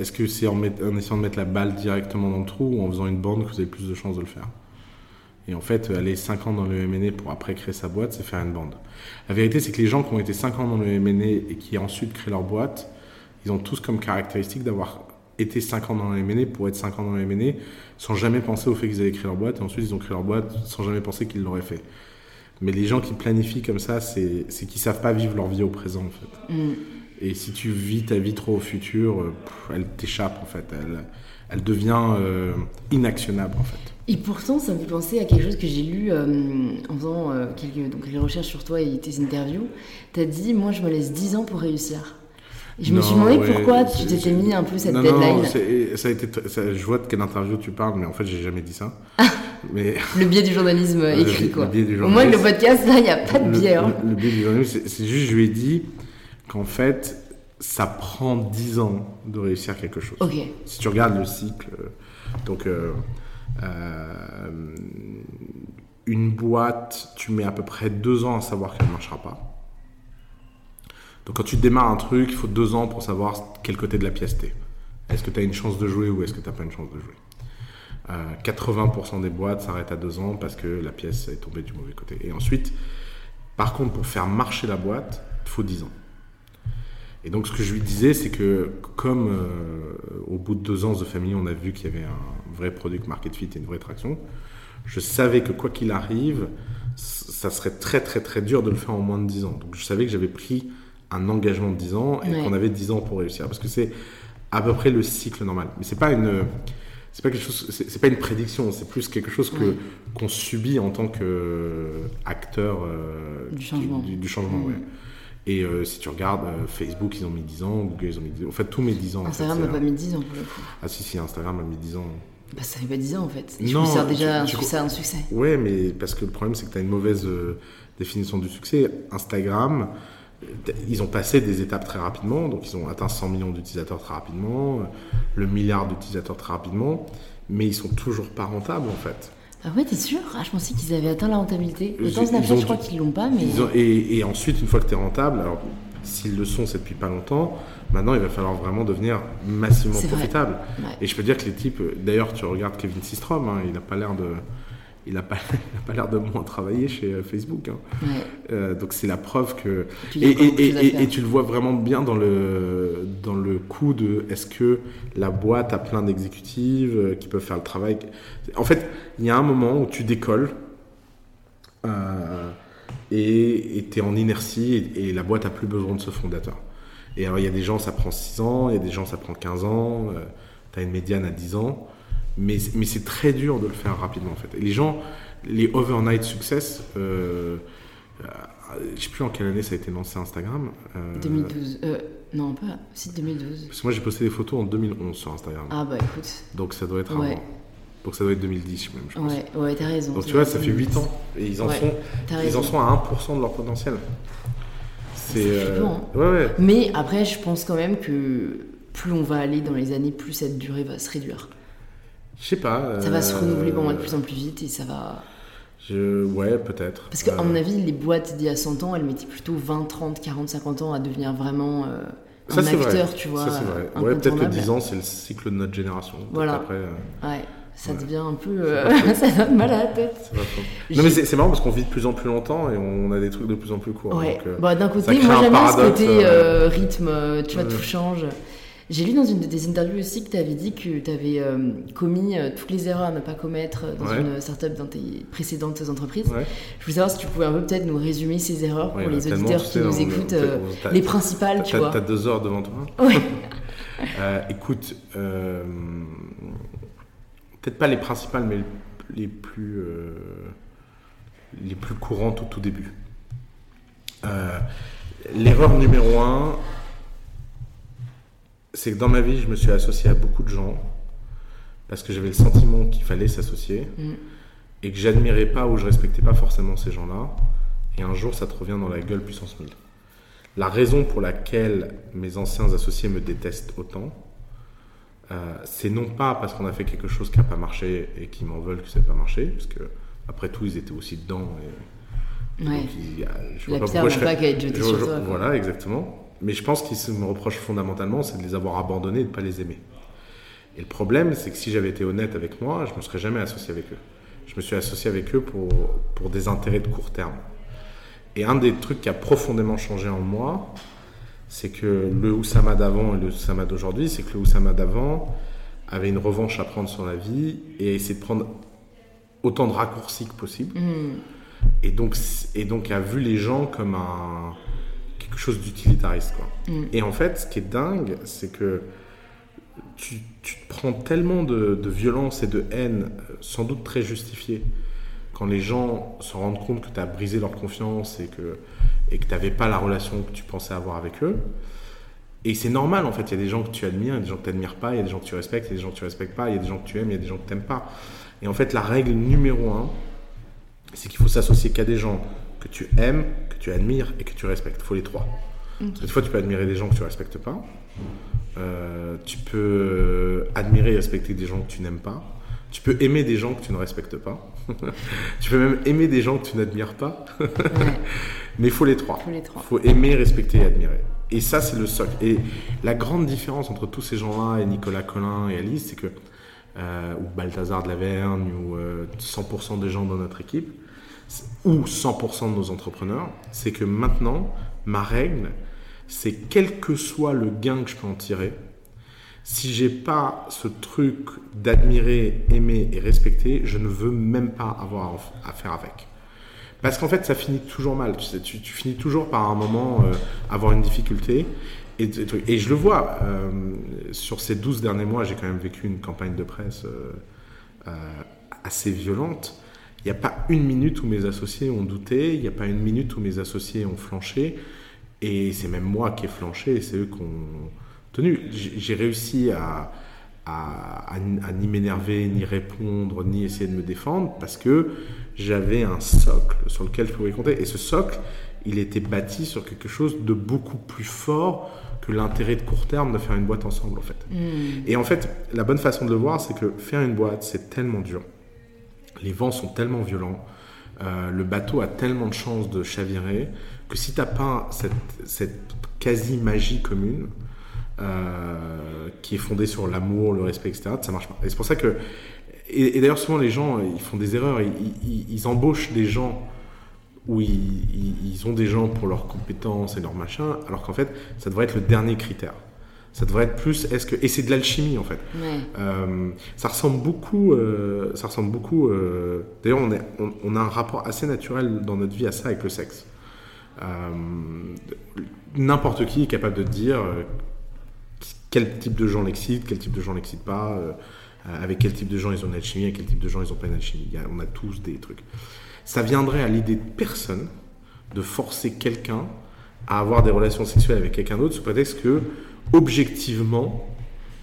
est-ce que c'est en, en, essayant de mettre la balle directement dans le trou ou en faisant une bande que vous avez plus de chances de le faire? Et en fait, aller 5 ans dans le MNE pour après créer sa boîte, c'est faire une bande. La vérité, c'est que les gens qui ont été 5 ans dans le MNE et qui ensuite créent leur boîte, ils ont tous comme caractéristique d'avoir été 5 ans dans le MNE pour être 5 ans dans le MNE sans jamais penser au fait qu'ils avaient créé leur boîte et ensuite ils ont créé leur boîte sans jamais penser qu'ils l'auraient fait. Mais les gens qui planifient comme ça, c'est qu'ils savent pas vivre leur vie au présent en fait. Mm. Et si tu vis ta vie trop au futur, elle t'échappe en fait. Elle, elle devient euh, inactionnable en fait. Et pourtant, ça me fait penser à quelque chose que j'ai lu euh, en faisant euh, quelques, donc, les recherches sur toi et tes interviews. Tu as dit, moi, je me laisse 10 ans pour réussir. Et je me suis demandé ouais, pourquoi tu t'étais mis un peu cette non, deadline. Non, ça a été, ça- je vois de quelle interview tu parles, mais en fait, j'ai jamais dit ça. mais Le biais du journalisme <laughs> écrit, quoi. le biais du Au moins, le journalisme. podcast, là, il n'y a pas de biais. hein. le- le biais du journalisme, c'est c'est juste, je lui ai dit qu'en fait, ça prend 10 ans de réussir quelque chose. Si tu regardes le cycle, euh, donc euh, euh, une boîte, tu mets à peu près deux ans à savoir qu'elle ne marchera pas. Donc quand tu démarres un truc, il faut deux ans pour savoir quel côté de la pièce t'es. Est-ce que tu as une chance de jouer ou est-ce que tu n'as pas une chance de jouer? Euh, 80% des boîtes s'arrêtent à deux ans parce que la pièce est tombée du mauvais côté. Et ensuite, par contre, pour faire marcher la boîte, il faut 10 ans. Et donc, ce que je lui disais, c'est que comme euh, au bout de deux ans de famille, on a vu qu'il y avait un vrai product market fit et une vraie traction, je savais que quoi qu'il arrive, ça serait très très très dur de le faire en moins de 10 ans. Donc, je savais que j'avais pris un engagement de 10 ans et Ouais. qu'on avait 10 ans pour réussir. Parce que c'est à peu près le cycle normal. Mais c'est pas une. C'est pas quelque chose, c'est pas une prédiction, c'est plus quelque chose que Ouais. qu'on subit en tant qu'acteur Du changement. Du, du changement, Mm. ouais. Et euh, si tu regardes euh, Facebook, ils ont mis 10 ans, Google, ils ont mis 10 ans. En fait, tous mes 10 ans. Instagram n'a pas mis 10 ans pour le coup. Ah si, si, Instagram a mis 10 ans. Bah, ça fait pas 10 ans en fait. Et tu Non, déjà tu- un succès un succès. Ouais, mais parce que le problème, c'est que tu as une mauvaise euh, définition du succès. Instagram, ils ont passé des étapes très rapidement. Donc, ils ont atteint 100 millions d'utilisateurs très rapidement, le milliard d'utilisateurs très rapidement. Mais ils sont toujours pas rentables, en fait. Ah ouais, t'es sûr? Ah, je pensais qu'ils avaient atteint la rentabilité. Autant Snapchat, je crois qu'ils l'ont pas, mais. Ils ont- et, et ensuite, une fois que tu es rentable, alors s'ils le sont, c'est depuis pas longtemps, maintenant il va falloir vraiment devenir massivement vrai. profitable. Ouais. Et je peux dire que les types, d'ailleurs, tu regardes Kevin Systrom, hein, il n'a pas l'air de. Il a pas, <laughs> pas l'air de moins travailler chez euh, Facebook. hein. Ouais. Euh, donc c'est la preuve que. Et, tu le vois vraiment bien dans le, dans le coup de est-ce que la boîte a plein d'exécutives euh, qui peuvent faire le travail? En fait, il y a un moment où tu décolles euh, et tu es en inertie et, la boîte a plus besoin de ce fondateur. Et alors il y a des gens ça prend 6 ans, il y a des gens ça prend 15 ans, tu as une médiane à 10 ans, mais, mais c'est très dur de le faire rapidement en fait. Et les gens, les overnight success, euh, euh, je sais plus en quelle année ça a été lancé Instagram. euh, 2012. Euh, non, pas. Si, 2012. Parce que moi j'ai posté des photos en 2011 sur Instagram. Ah bah écoute. Donc ça doit être Ouais. avant. Donc ça doit être 2010 même, je pense. Ouais, ouais, t'as raison. Donc tu vois, ça fait 8 ans. Et ils en, Ouais, sont, ils raison. en sont à 1% de leur potentiel. C'est. C'est euh, flippant, ouais, ouais. Mais après, je pense quand même que plus on va aller dans les années, plus cette durée va se réduire. Je sais pas. Ça va se euh, renouveler pour moi de plus en plus vite et ça va. Je... Ouais, peut-être. Parce qu'à Euh, mon avis, les boîtes d'il y a 100 ans, elles mettaient plutôt 20, 30, 40, 50 ans à devenir vraiment euh, Ça, un vrai. acteur, tu vois. Ça, c'est vrai. Ouais, peut-être que incontournable. 10 ans, c'est le cycle de notre génération. Voilà. Après, Ouais, ça Ouais. devient un peu. euh, <laughs> ça donne mal à la tête. Non, mais c'est marrant parce qu'on vit de plus en plus longtemps et on a des trucs de plus en plus courts. Ouais. euh, Bah, D'un côté, moi j'aime bien ce côté euh, rythme, tu vois, Ouais. tout change. J'ai lu dans une de tes interviews aussi que tu avais dit que tu avais commis euh, toutes les erreurs à ne pas commettre dans Ouais. une startup dans tes précédentes entreprises. ouais. Je voulais savoir si tu pouvais un peu peut-être nous résumer ces erreurs Ouais, pour les tellement, auditeurs qui nous écoutent, euh, les principales, tu vois. t'as deux heures devant toi. <laughs> <laughs> Euh, écoute, euh, peut-être pas les principales, mais les plus, euh, les plus courantes au tout début. Euh, L'erreur numéro un, c'est que dans ma vie, je me suis associé à beaucoup de gens parce que j'avais le sentiment qu'il fallait s'associer Mm. et que j'admirais pas ou je respectais pas forcément ces gens-là. Et un jour, ça te revient dans la gueule puissance 1000. La raison pour laquelle mes anciens associés me détestent autant, euh, c'est non pas parce qu'on a fait quelque chose qui n'a pas marché et qu'ils m'en veulent que ça n'a pas marché, parce que après tout, ils étaient aussi dedans. Et, et Ouais. donc, ils- je La vois pas pourquoi je serais-. Voilà, exactement. Mais je pense qu'ils me reprochent fondamentalement, c'est de les avoir abandonnés et de ne pas les aimer. Et le problème, c'est que si j'avais été honnête avec moi, je ne me serais jamais associé avec eux. Je me suis associé avec eux pour, pour des intérêts de court terme. Et un des trucs qui a profondément changé en moi, c'est que le Oussama d'avant et le Oussama d'aujourd'hui, c'est que le Oussama d'avant avait une revanche à prendre sur la vie et a essayé de prendre autant de raccourcis que possible. Mm. Et donc, et donc a vu les gens comme un, quelque chose d'utilitariste. Quoi. Mm. Et en fait, ce qui est dingue, c'est que tu, tu te prends tellement de, de violence et de haine, euh, sans doute très justifiée, quand les gens se rendent compte que tu as brisé leur confiance et que et que tu n'avais pas la relation que tu pensais avoir avec eux. Et c'est normal en fait, il y a des gens que tu admires, il y a des gens que tu n'admires pas, il y a des gens que tu respectes, il y a des gens que tu respectes pas, il y a des gens que tu aimes, il y a des gens que tu n'aimes pas. Et en fait, la règle numéro un, c'est qu'il faut s'associer qu'à des gens que tu aimes, que tu admires et que tu respectes. Il faut les trois. Des fois, tu peux admirer des gens que tu ne respectes pas. Euh, tu peux admirer et respecter des gens que tu n'aimes pas. Tu peux aimer des gens que tu ne respectes pas. <laughs> tu peux même aimer des gens que tu n'admires pas. <laughs> Mais il faut les trois. Il faut aimer, respecter et admirer. Et ça, c'est le socle. Et la grande différence entre tous ces gens-là et Nicolas Collin et Alice, c'est que, euh, ou Balthazar de la Vergne, ou euh, 100% des gens dans notre équipe, ou 100% de nos entrepreneurs, c'est que maintenant, ma règle, c'est quel que soit le gain que je peux en tirer, si j'ai pas ce truc d'admirer, aimer et respecter, je ne veux même pas avoir à faire avec. Parce qu'en fait, ça finit toujours mal. Tu, finis toujours par un moment euh, avoir une difficulté. Et, je le vois, euh, sur ces 12 derniers mois, j'ai quand même vécu une campagne de presse euh assez violente. Il n'y a pas une minute où mes associés ont douté, il n'y a pas une minute où mes associés ont flanché. Et c'est même moi qui ai flanché et c'est eux qui ont tenu. J'ai réussi à, à, à, à ni m'énerver, ni répondre, ni essayer de me défendre parce que j'avais un socle sur lequel je pouvais compter. Et ce socle, il était bâti sur quelque chose de beaucoup plus fort que l'intérêt de court terme de faire une boîte ensemble, en fait. Mm. Et en fait, la bonne façon de le voir, c'est que faire une boîte, c'est tellement dur. Les vents sont tellement violents. Euh, le bateau a tellement de chances de chavirer que si tu n'as pas cette, quasi-magie commune, euh, qui est fondée sur l'amour, le respect, etc., ça marche pas. Et c'est pour ça que et, d'ailleurs, souvent, les gens, ils font des erreurs. Ils, ils, ils embauchent des gens où ils, ils, ont des gens pour leurs compétences et leurs machins, alors qu'en fait, ça devrait être le dernier critère. Ça devrait être plus. Est-ce que et c'est de l'alchimie en fait. Ouais. Euh, ça ressemble beaucoup. Euh, ça ressemble beaucoup. Euh, D'ailleurs, on, est, on, on, a un rapport assez naturel dans notre vie à ça avec le sexe. N'importe qui est capable de dire quel type de gens l'excite, quel type de gens l'excite pas. Avec quel type de gens ils ont une alchimie, avec quel type de gens ils n'ont pas une alchimie. A, on a tous des trucs. Ça viendrait à l'idée de personne de forcer quelqu'un à avoir des relations sexuelles avec quelqu'un d'autre sous prétexte que, objectivement,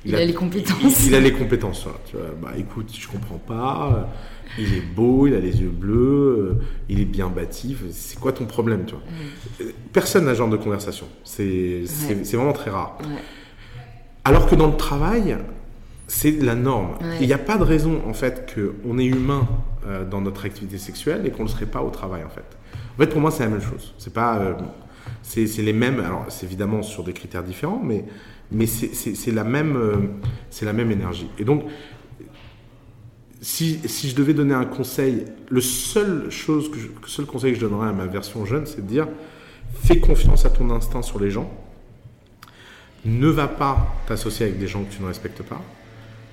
il, il a, a, les compétences. Il, il a les compétences. Tu vois. Bah écoute, je comprends pas. Il est beau, il a les yeux bleus, il est bien bâti. C'est quoi ton problème, tu vois? Mmh. Personne n'a ce genre de conversation. C'est ouais. vraiment très rare. Ouais. Alors que dans le travail, c'est la norme. Il n'y a pas de raison en fait qu'on est humain euh, dans notre activité sexuelle et qu'on ne le serait pas au travail en fait. En fait, pour moi, c'est la même chose. C'est pas, euh, c'est les mêmes. Alors, c'est évidemment sur des critères différents, mais mais c'est la même, euh, la même énergie. Et donc, si, si je devais donner un conseil, le seul chose que le seul conseil que je donnerais à ma version jeune, c'est de dire fais confiance à ton instinct sur les gens. Ne va pas t'associer avec des gens que tu ne respectes pas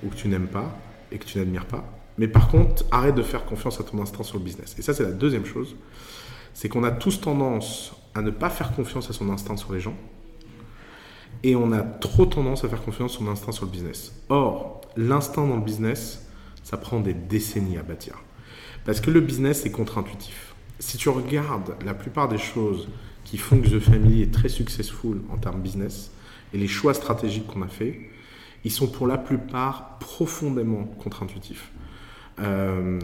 ou que tu n'aimes pas et que tu n'admires pas. Mais par contre, arrête de faire confiance à ton instinct sur le business. Et ça, c'est la deuxième chose. C'est qu'on a tous tendance à ne pas faire confiance à son instinct sur les gens. Et on a trop tendance à faire confiance à son instinct sur le business. Or, l'instinct dans le business, ça prend des décennies à bâtir. Parce que le business est contre-intuitif. Si tu regardes la plupart des choses qui font que The Family est très successful en termes business, et les choix stratégiques qu'on a fait, ils sont pour la plupart profondément contre-intuitifs. Euh,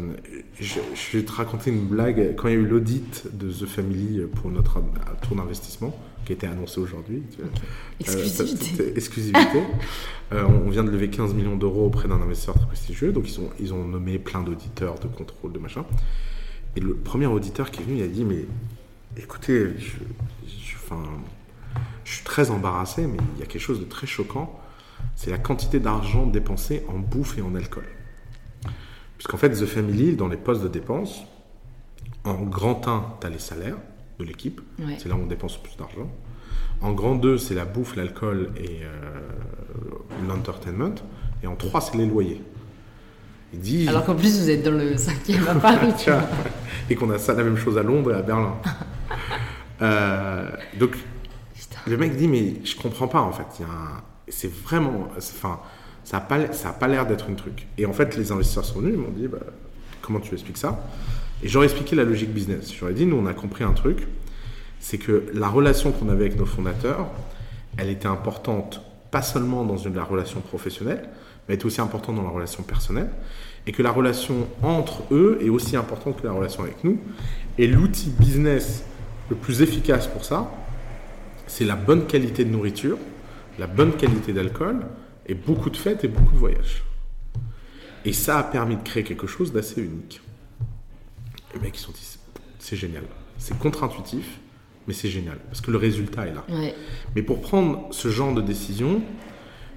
je, je, vais te raconter une blague. Quand il y a eu l'audit de The Family pour notre tour d'investissement, qui a été annoncé aujourd'hui, okay. exclusivité, euh, exclusivité <laughs> euh, on vient de lever 15 millions d'euros auprès d'un investisseur très prestigieux, donc ils ont, ils ont nommé plein d'auditeurs, de contrôle, de machin. Et le premier auditeur qui est venu, il a dit Mais écoutez, je, je, enfin, je suis très embarrassé, mais il y a quelque chose de très choquant c'est la quantité d'argent dépensé en bouffe et en alcool. Puisqu'en fait, The Family, dans les postes de dépenses, en grand 1, tu as les salaires de l'équipe, ouais. c'est là où on dépense plus d'argent. En grand 2, c'est la bouffe, l'alcool et euh, l'entertainment. Et en 3, c'est les loyers. Il dit, Alors qu'en plus, vous êtes dans le cinquième <laughs> à Paris. et qu'on a ça, la même chose à Londres et à Berlin. <laughs> euh, donc, Putain. le mec dit, mais je comprends pas en fait. C'est vraiment. Enfin, Ça n'a pas, pas l'air d'être une truc. Et en fait, les investisseurs sont venus, ils m'ont dit, bah, comment tu expliques ça? Et j'aurais expliqué la logique business. J'aurais dit, nous, on a compris un truc, c'est que la relation qu'on avait avec nos fondateurs, elle était importante, pas seulement dans la relation professionnelle, mais elle était aussi importante dans la relation personnelle, et que la relation entre eux est aussi importante que la relation avec nous. Et l'outil business le plus efficace pour ça, c'est la bonne qualité de nourriture, la bonne qualité d'alcool, et beaucoup de fêtes et beaucoup de voyages. Et ça a permis de créer quelque chose d'assez unique. Les mecs, ils sont dit, c'est génial. C'est contre-intuitif, mais c'est génial. Parce que le résultat est là. Mais pour prendre ce genre de décision,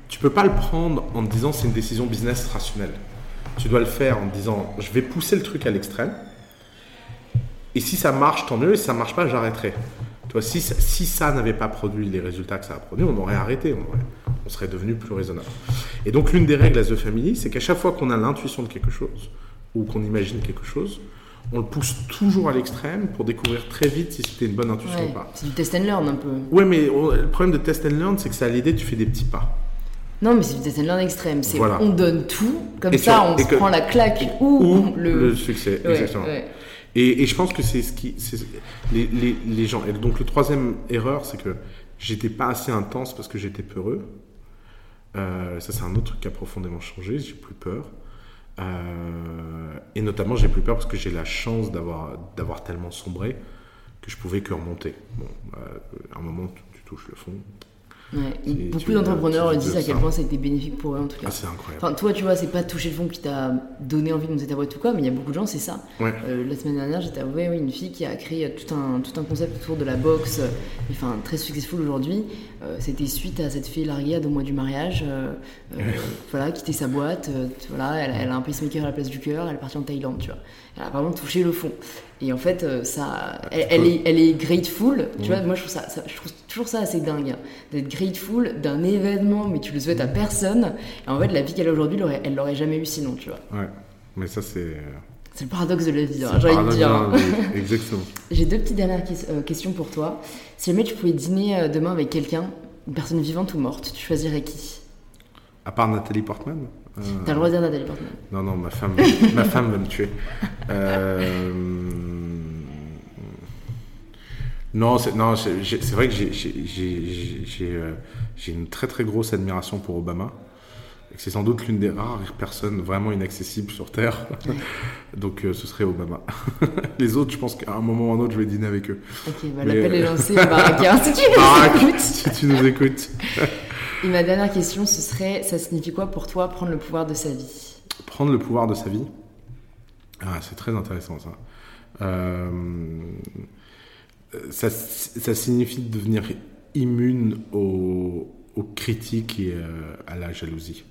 tu peux pas le prendre en te disant c'est une décision business rationnelle. Tu dois le faire en te disant je vais pousser le truc à l'extrême. Et si ça marche, tant mieux. Et si ça marche pas, j'arrêterai. Toi, si, si ça n'avait pas produit les résultats que ça a produit, on aurait arrêté, on, serait devenu plus raisonnable. Et donc, l'une des règles à The Family, c'est qu'à chaque fois qu'on a l'intuition de quelque chose, ou qu'on imagine quelque chose, on le pousse toujours à l'extrême pour découvrir très vite si c'était une bonne intuition ou pas. C'est du test and learn un peu. Ouais, mais le problème de test and learn, c'est que ça à l'idée, tu fais des petits pas. Non, mais c'est du test and learn extrême. C'est on donne tout, comme ça, on se prend la claque ou, le... succès. exactement. Et, je pense que c'est ce qui. Les, les, les, gens. Et donc, le troisième erreur, c'est que j'étais pas assez intense parce que j'étais peureux. Euh, ça, c'est un autre truc qui a profondément changé. J'ai plus peur. Euh, et notamment, j'ai plus peur parce que j'ai la chance d'avoir, d'avoir tellement sombré que je pouvais que remonter. Bon, euh, à un moment, tu touches le fond, beaucoup d'entrepreneurs disent à quel point ça a été bénéfique pour eux en tout cas. Ah, c'est incroyable. Enfin, toi, tu vois, c'est pas toucher le fond qui t'a donné envie de monter ta boîte ou quoi, mais il y a beaucoup de gens, c'est ça. Euh, la semaine dernière, j'étais oui, une fille qui a créé tout un, tout un concept autour de la boxe, enfin très successful aujourd'hui. Euh, c'était suite à cette fille larguée au mois du mariage, euh, <laughs> voilà, quitter sa boîte, voilà, elle, elle, a un pacemaker à la place du cœur, elle est partie en Thaïlande, tu vois. Elle a vraiment touché le fond. Et en fait, euh, ça, elle, est, elle est grateful. Tu vois, moi, je trouve, ça, je trouve toujours ça assez dingue. Hein, d'être grateful d'un événement, mais tu le souhaites à personne. Et en fait, la vie qu'elle a aujourd'hui, elle l'aurait jamais eu sinon, tu vois. Ouais, mais ça, c'est. Euh, c'est le paradoxe de la vie, hein, j'ai envie de dire. <laughs> Exactement. j'ai deux petites dernières euh, questions pour toi. Si jamais tu pouvais dîner demain avec quelqu'un, une personne vivante ou morte, tu choisirais qui? À part Nathalie Portman? Euh, T'as le droit de dire Nathalie Portman. Non, non, ma femme, ma femme va me tuer. Euh... Non, c'est, non, c'est vrai que euh, j'ai, une très très grosse admiration pour Obama. Et c'est sans doute l'une des rares personnes vraiment inaccessibles sur Terre. <laughs> Donc euh, ce serait Obama. <laughs> Les autres, je pense qu'à un moment ou un autre, je vais dîner avec eux. Ok, bah, l'appel est lancé. Barack, si tu <laughs> nous écoutes. si tu nous écoutes. Et ma dernière question, ce serait, ça signifie quoi pour toi prendre le pouvoir de sa vie? Prendre le pouvoir de sa vie? Ah, c'est très intéressant ça. Euh, ça, ça, signifie devenir immune aux, critiques et euh, à la jalousie.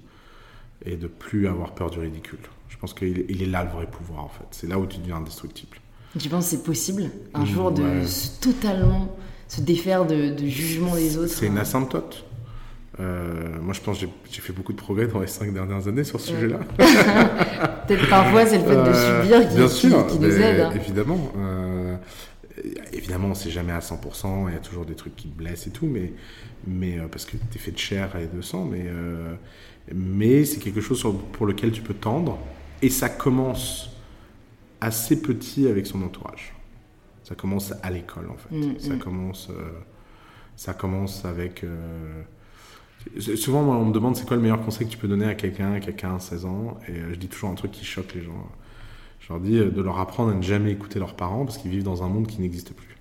Et de plus avoir peur du ridicule. Je pense qu'il il est là le vrai pouvoir en fait. C'est là où tu deviens indestructible. Tu penses que c'est possible un jour de totalement se défaire de, de jugement des autres C'est une asymptote. Euh, moi, je pense que j'ai fait beaucoup de progrès dans les cinq dernières années sur ce sujet-là. <laughs> Peut-être parfois, c'est le fait de euh, subir qui, bien sûr, qui, nous aide. Hein. Évidemment. Euh, évidemment, c'est jamais à 100%, il y a toujours des trucs qui blessent et tout, mais, mais parce que tu es fait de chair et de sang, mais, mais c'est quelque chose pour lequel tu peux tendre, et ça commence assez petit avec son entourage. Ça commence à l'école, en fait. Mm, ça, mm. Commence, ça commence avec Souvent, on me demande c'est quoi le meilleur conseil que tu peux donner à quelqu'un qui a 15, 16 ans? Et euh, je dis toujours un truc qui choque les gens. Je leur dis euh, de leur apprendre à ne jamais écouter leurs parents parce qu'ils vivent dans un monde qui n'existe plus.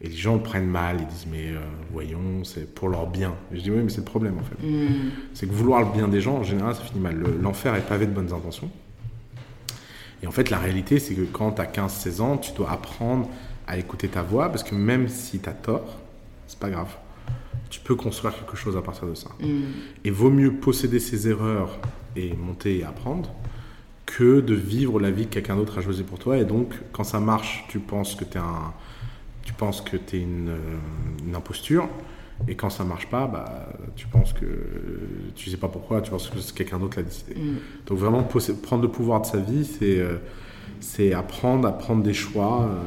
Et les gens le prennent mal, ils disent mais euh, voyons, c'est pour leur bien. Et je dis oui, mais c'est le problème en fait. Mm. C'est que vouloir le bien des gens, en général, ça finit mal. L'enfer est pavé de bonnes intentions. Et en fait, la réalité, c'est que quand tu as 15-16 ans, tu dois apprendre à écouter ta voix parce que même si tu as tort, c'est pas grave tu peux construire quelque chose à partir de ça. Mm. Et vaut mieux posséder ses erreurs et monter et apprendre que de vivre la vie que quelqu'un d'autre a choisi pour toi. Et donc, quand ça marche, tu penses que tu es un, tu penses que es une, euh, une, imposture. Et quand ça marche pas, bah, tu penses que tu sais pas pourquoi, tu penses que c'est quelqu'un d'autre l'a décidé. Mm. Donc vraiment, prendre le pouvoir de sa vie, c'est euh, c'est apprendre à prendre des choix euh,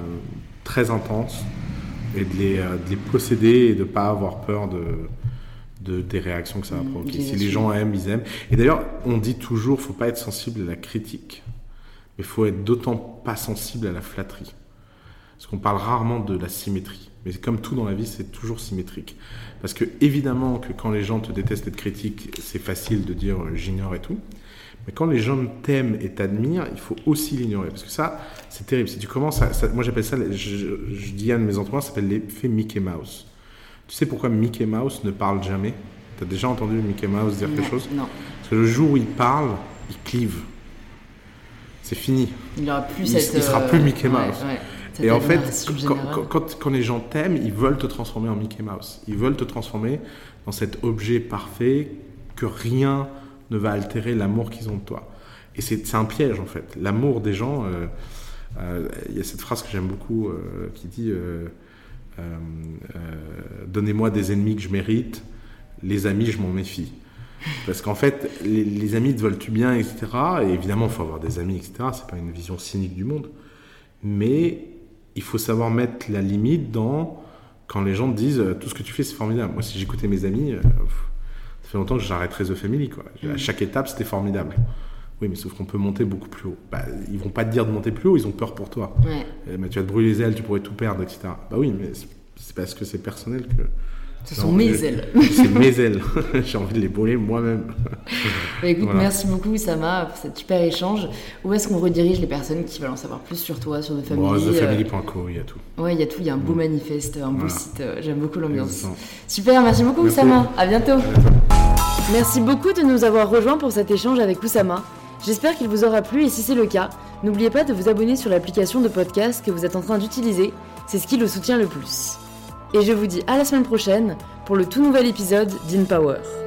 très intenses et de les, euh, de les posséder et de ne pas avoir peur de, de, des réactions que ça va mmh, provoquer. Si les gens aiment, ils aiment. Et d'ailleurs, on dit toujours, faut pas être sensible à la critique, mais faut être d'autant pas sensible à la flatterie. Parce qu'on parle rarement de la symétrie. Mais comme tout dans la vie, c'est toujours symétrique. Parce que évidemment que quand les gens te détestent et te critiquent, c'est facile de dire euh, j'ignore et tout. Mais quand les gens t'aiment et t'admirent, il faut aussi l'ignorer. Parce que ça, c'est terrible. Si tu commences à. moi, j'appelle ça, je, dis à un de mes entraîneurs, ça s'appelle l'effet Mickey Mouse. Tu sais pourquoi Mickey Mouse ne parle jamais? Tu as déjà entendu Mickey Mouse dire quelque chose? Non. Parce que le jour où il parle, il clive. C'est fini. Il ne plus il, sera plus Mickey Mouse. Et en fait, quand, quand, les gens t'aiment, ils veulent te transformer en Mickey Mouse. Ils veulent te transformer dans cet objet parfait que rien ne va altérer l'amour qu'ils ont de toi. Et c'est un piège en fait. L'amour des gens, euh, euh, il y a cette phrase que j'aime beaucoup euh, qui dit Donnez-moi des ennemis que je mérite, les amis, je m'en méfie. Parce qu'en fait, les, amis te veulent tu bien, etc. Et évidemment, il faut avoir des amis, etc. C'est pas une vision cynique du monde. Mais il faut savoir mettre la limite dans quand les gens te disent tout ce que tu fais c'est formidable. Moi si j'écoutais mes amis, ça fait longtemps que j'arrêterais The Family. Quoi. À mm. chaque étape, c'était formidable. Oui, mais sauf qu'on peut monter beaucoup plus haut. Bah, ils vont pas te dire de monter plus haut, ils ont peur pour toi. Ouais. Eh, tu vas te brûler les ailes, tu pourrais tout perdre, etc. Bah oui, mais c'est parce que c'est personnel que ce sont mes ailes. C'est mes ailes. <laughs> J'ai envie de les brûler moi-même. <laughs> Bah, écoute, merci beaucoup, Sama, pour cet super échange. Où est-ce qu'on redirige les personnes qui veulent en savoir plus sur toi, sur The Family bon, TheFamily.co, il y a tout. Ouais, il y a tout. Il y a un beau mm. manifeste, un beau site. Euh, j'aime beaucoup l'ambiance. Super, merci beaucoup, Oussama. À bientôt. Merci beaucoup de nous avoir rejoints pour cet échange avec Oussama. J'espère qu'il vous aura plu et si c'est le cas, n'oubliez pas de vous abonner sur l'application de podcast que vous êtes en train d'utiliser. C'est ce qui le soutient le plus. Et je vous dis à la semaine prochaine pour le tout nouvel épisode d'InPower.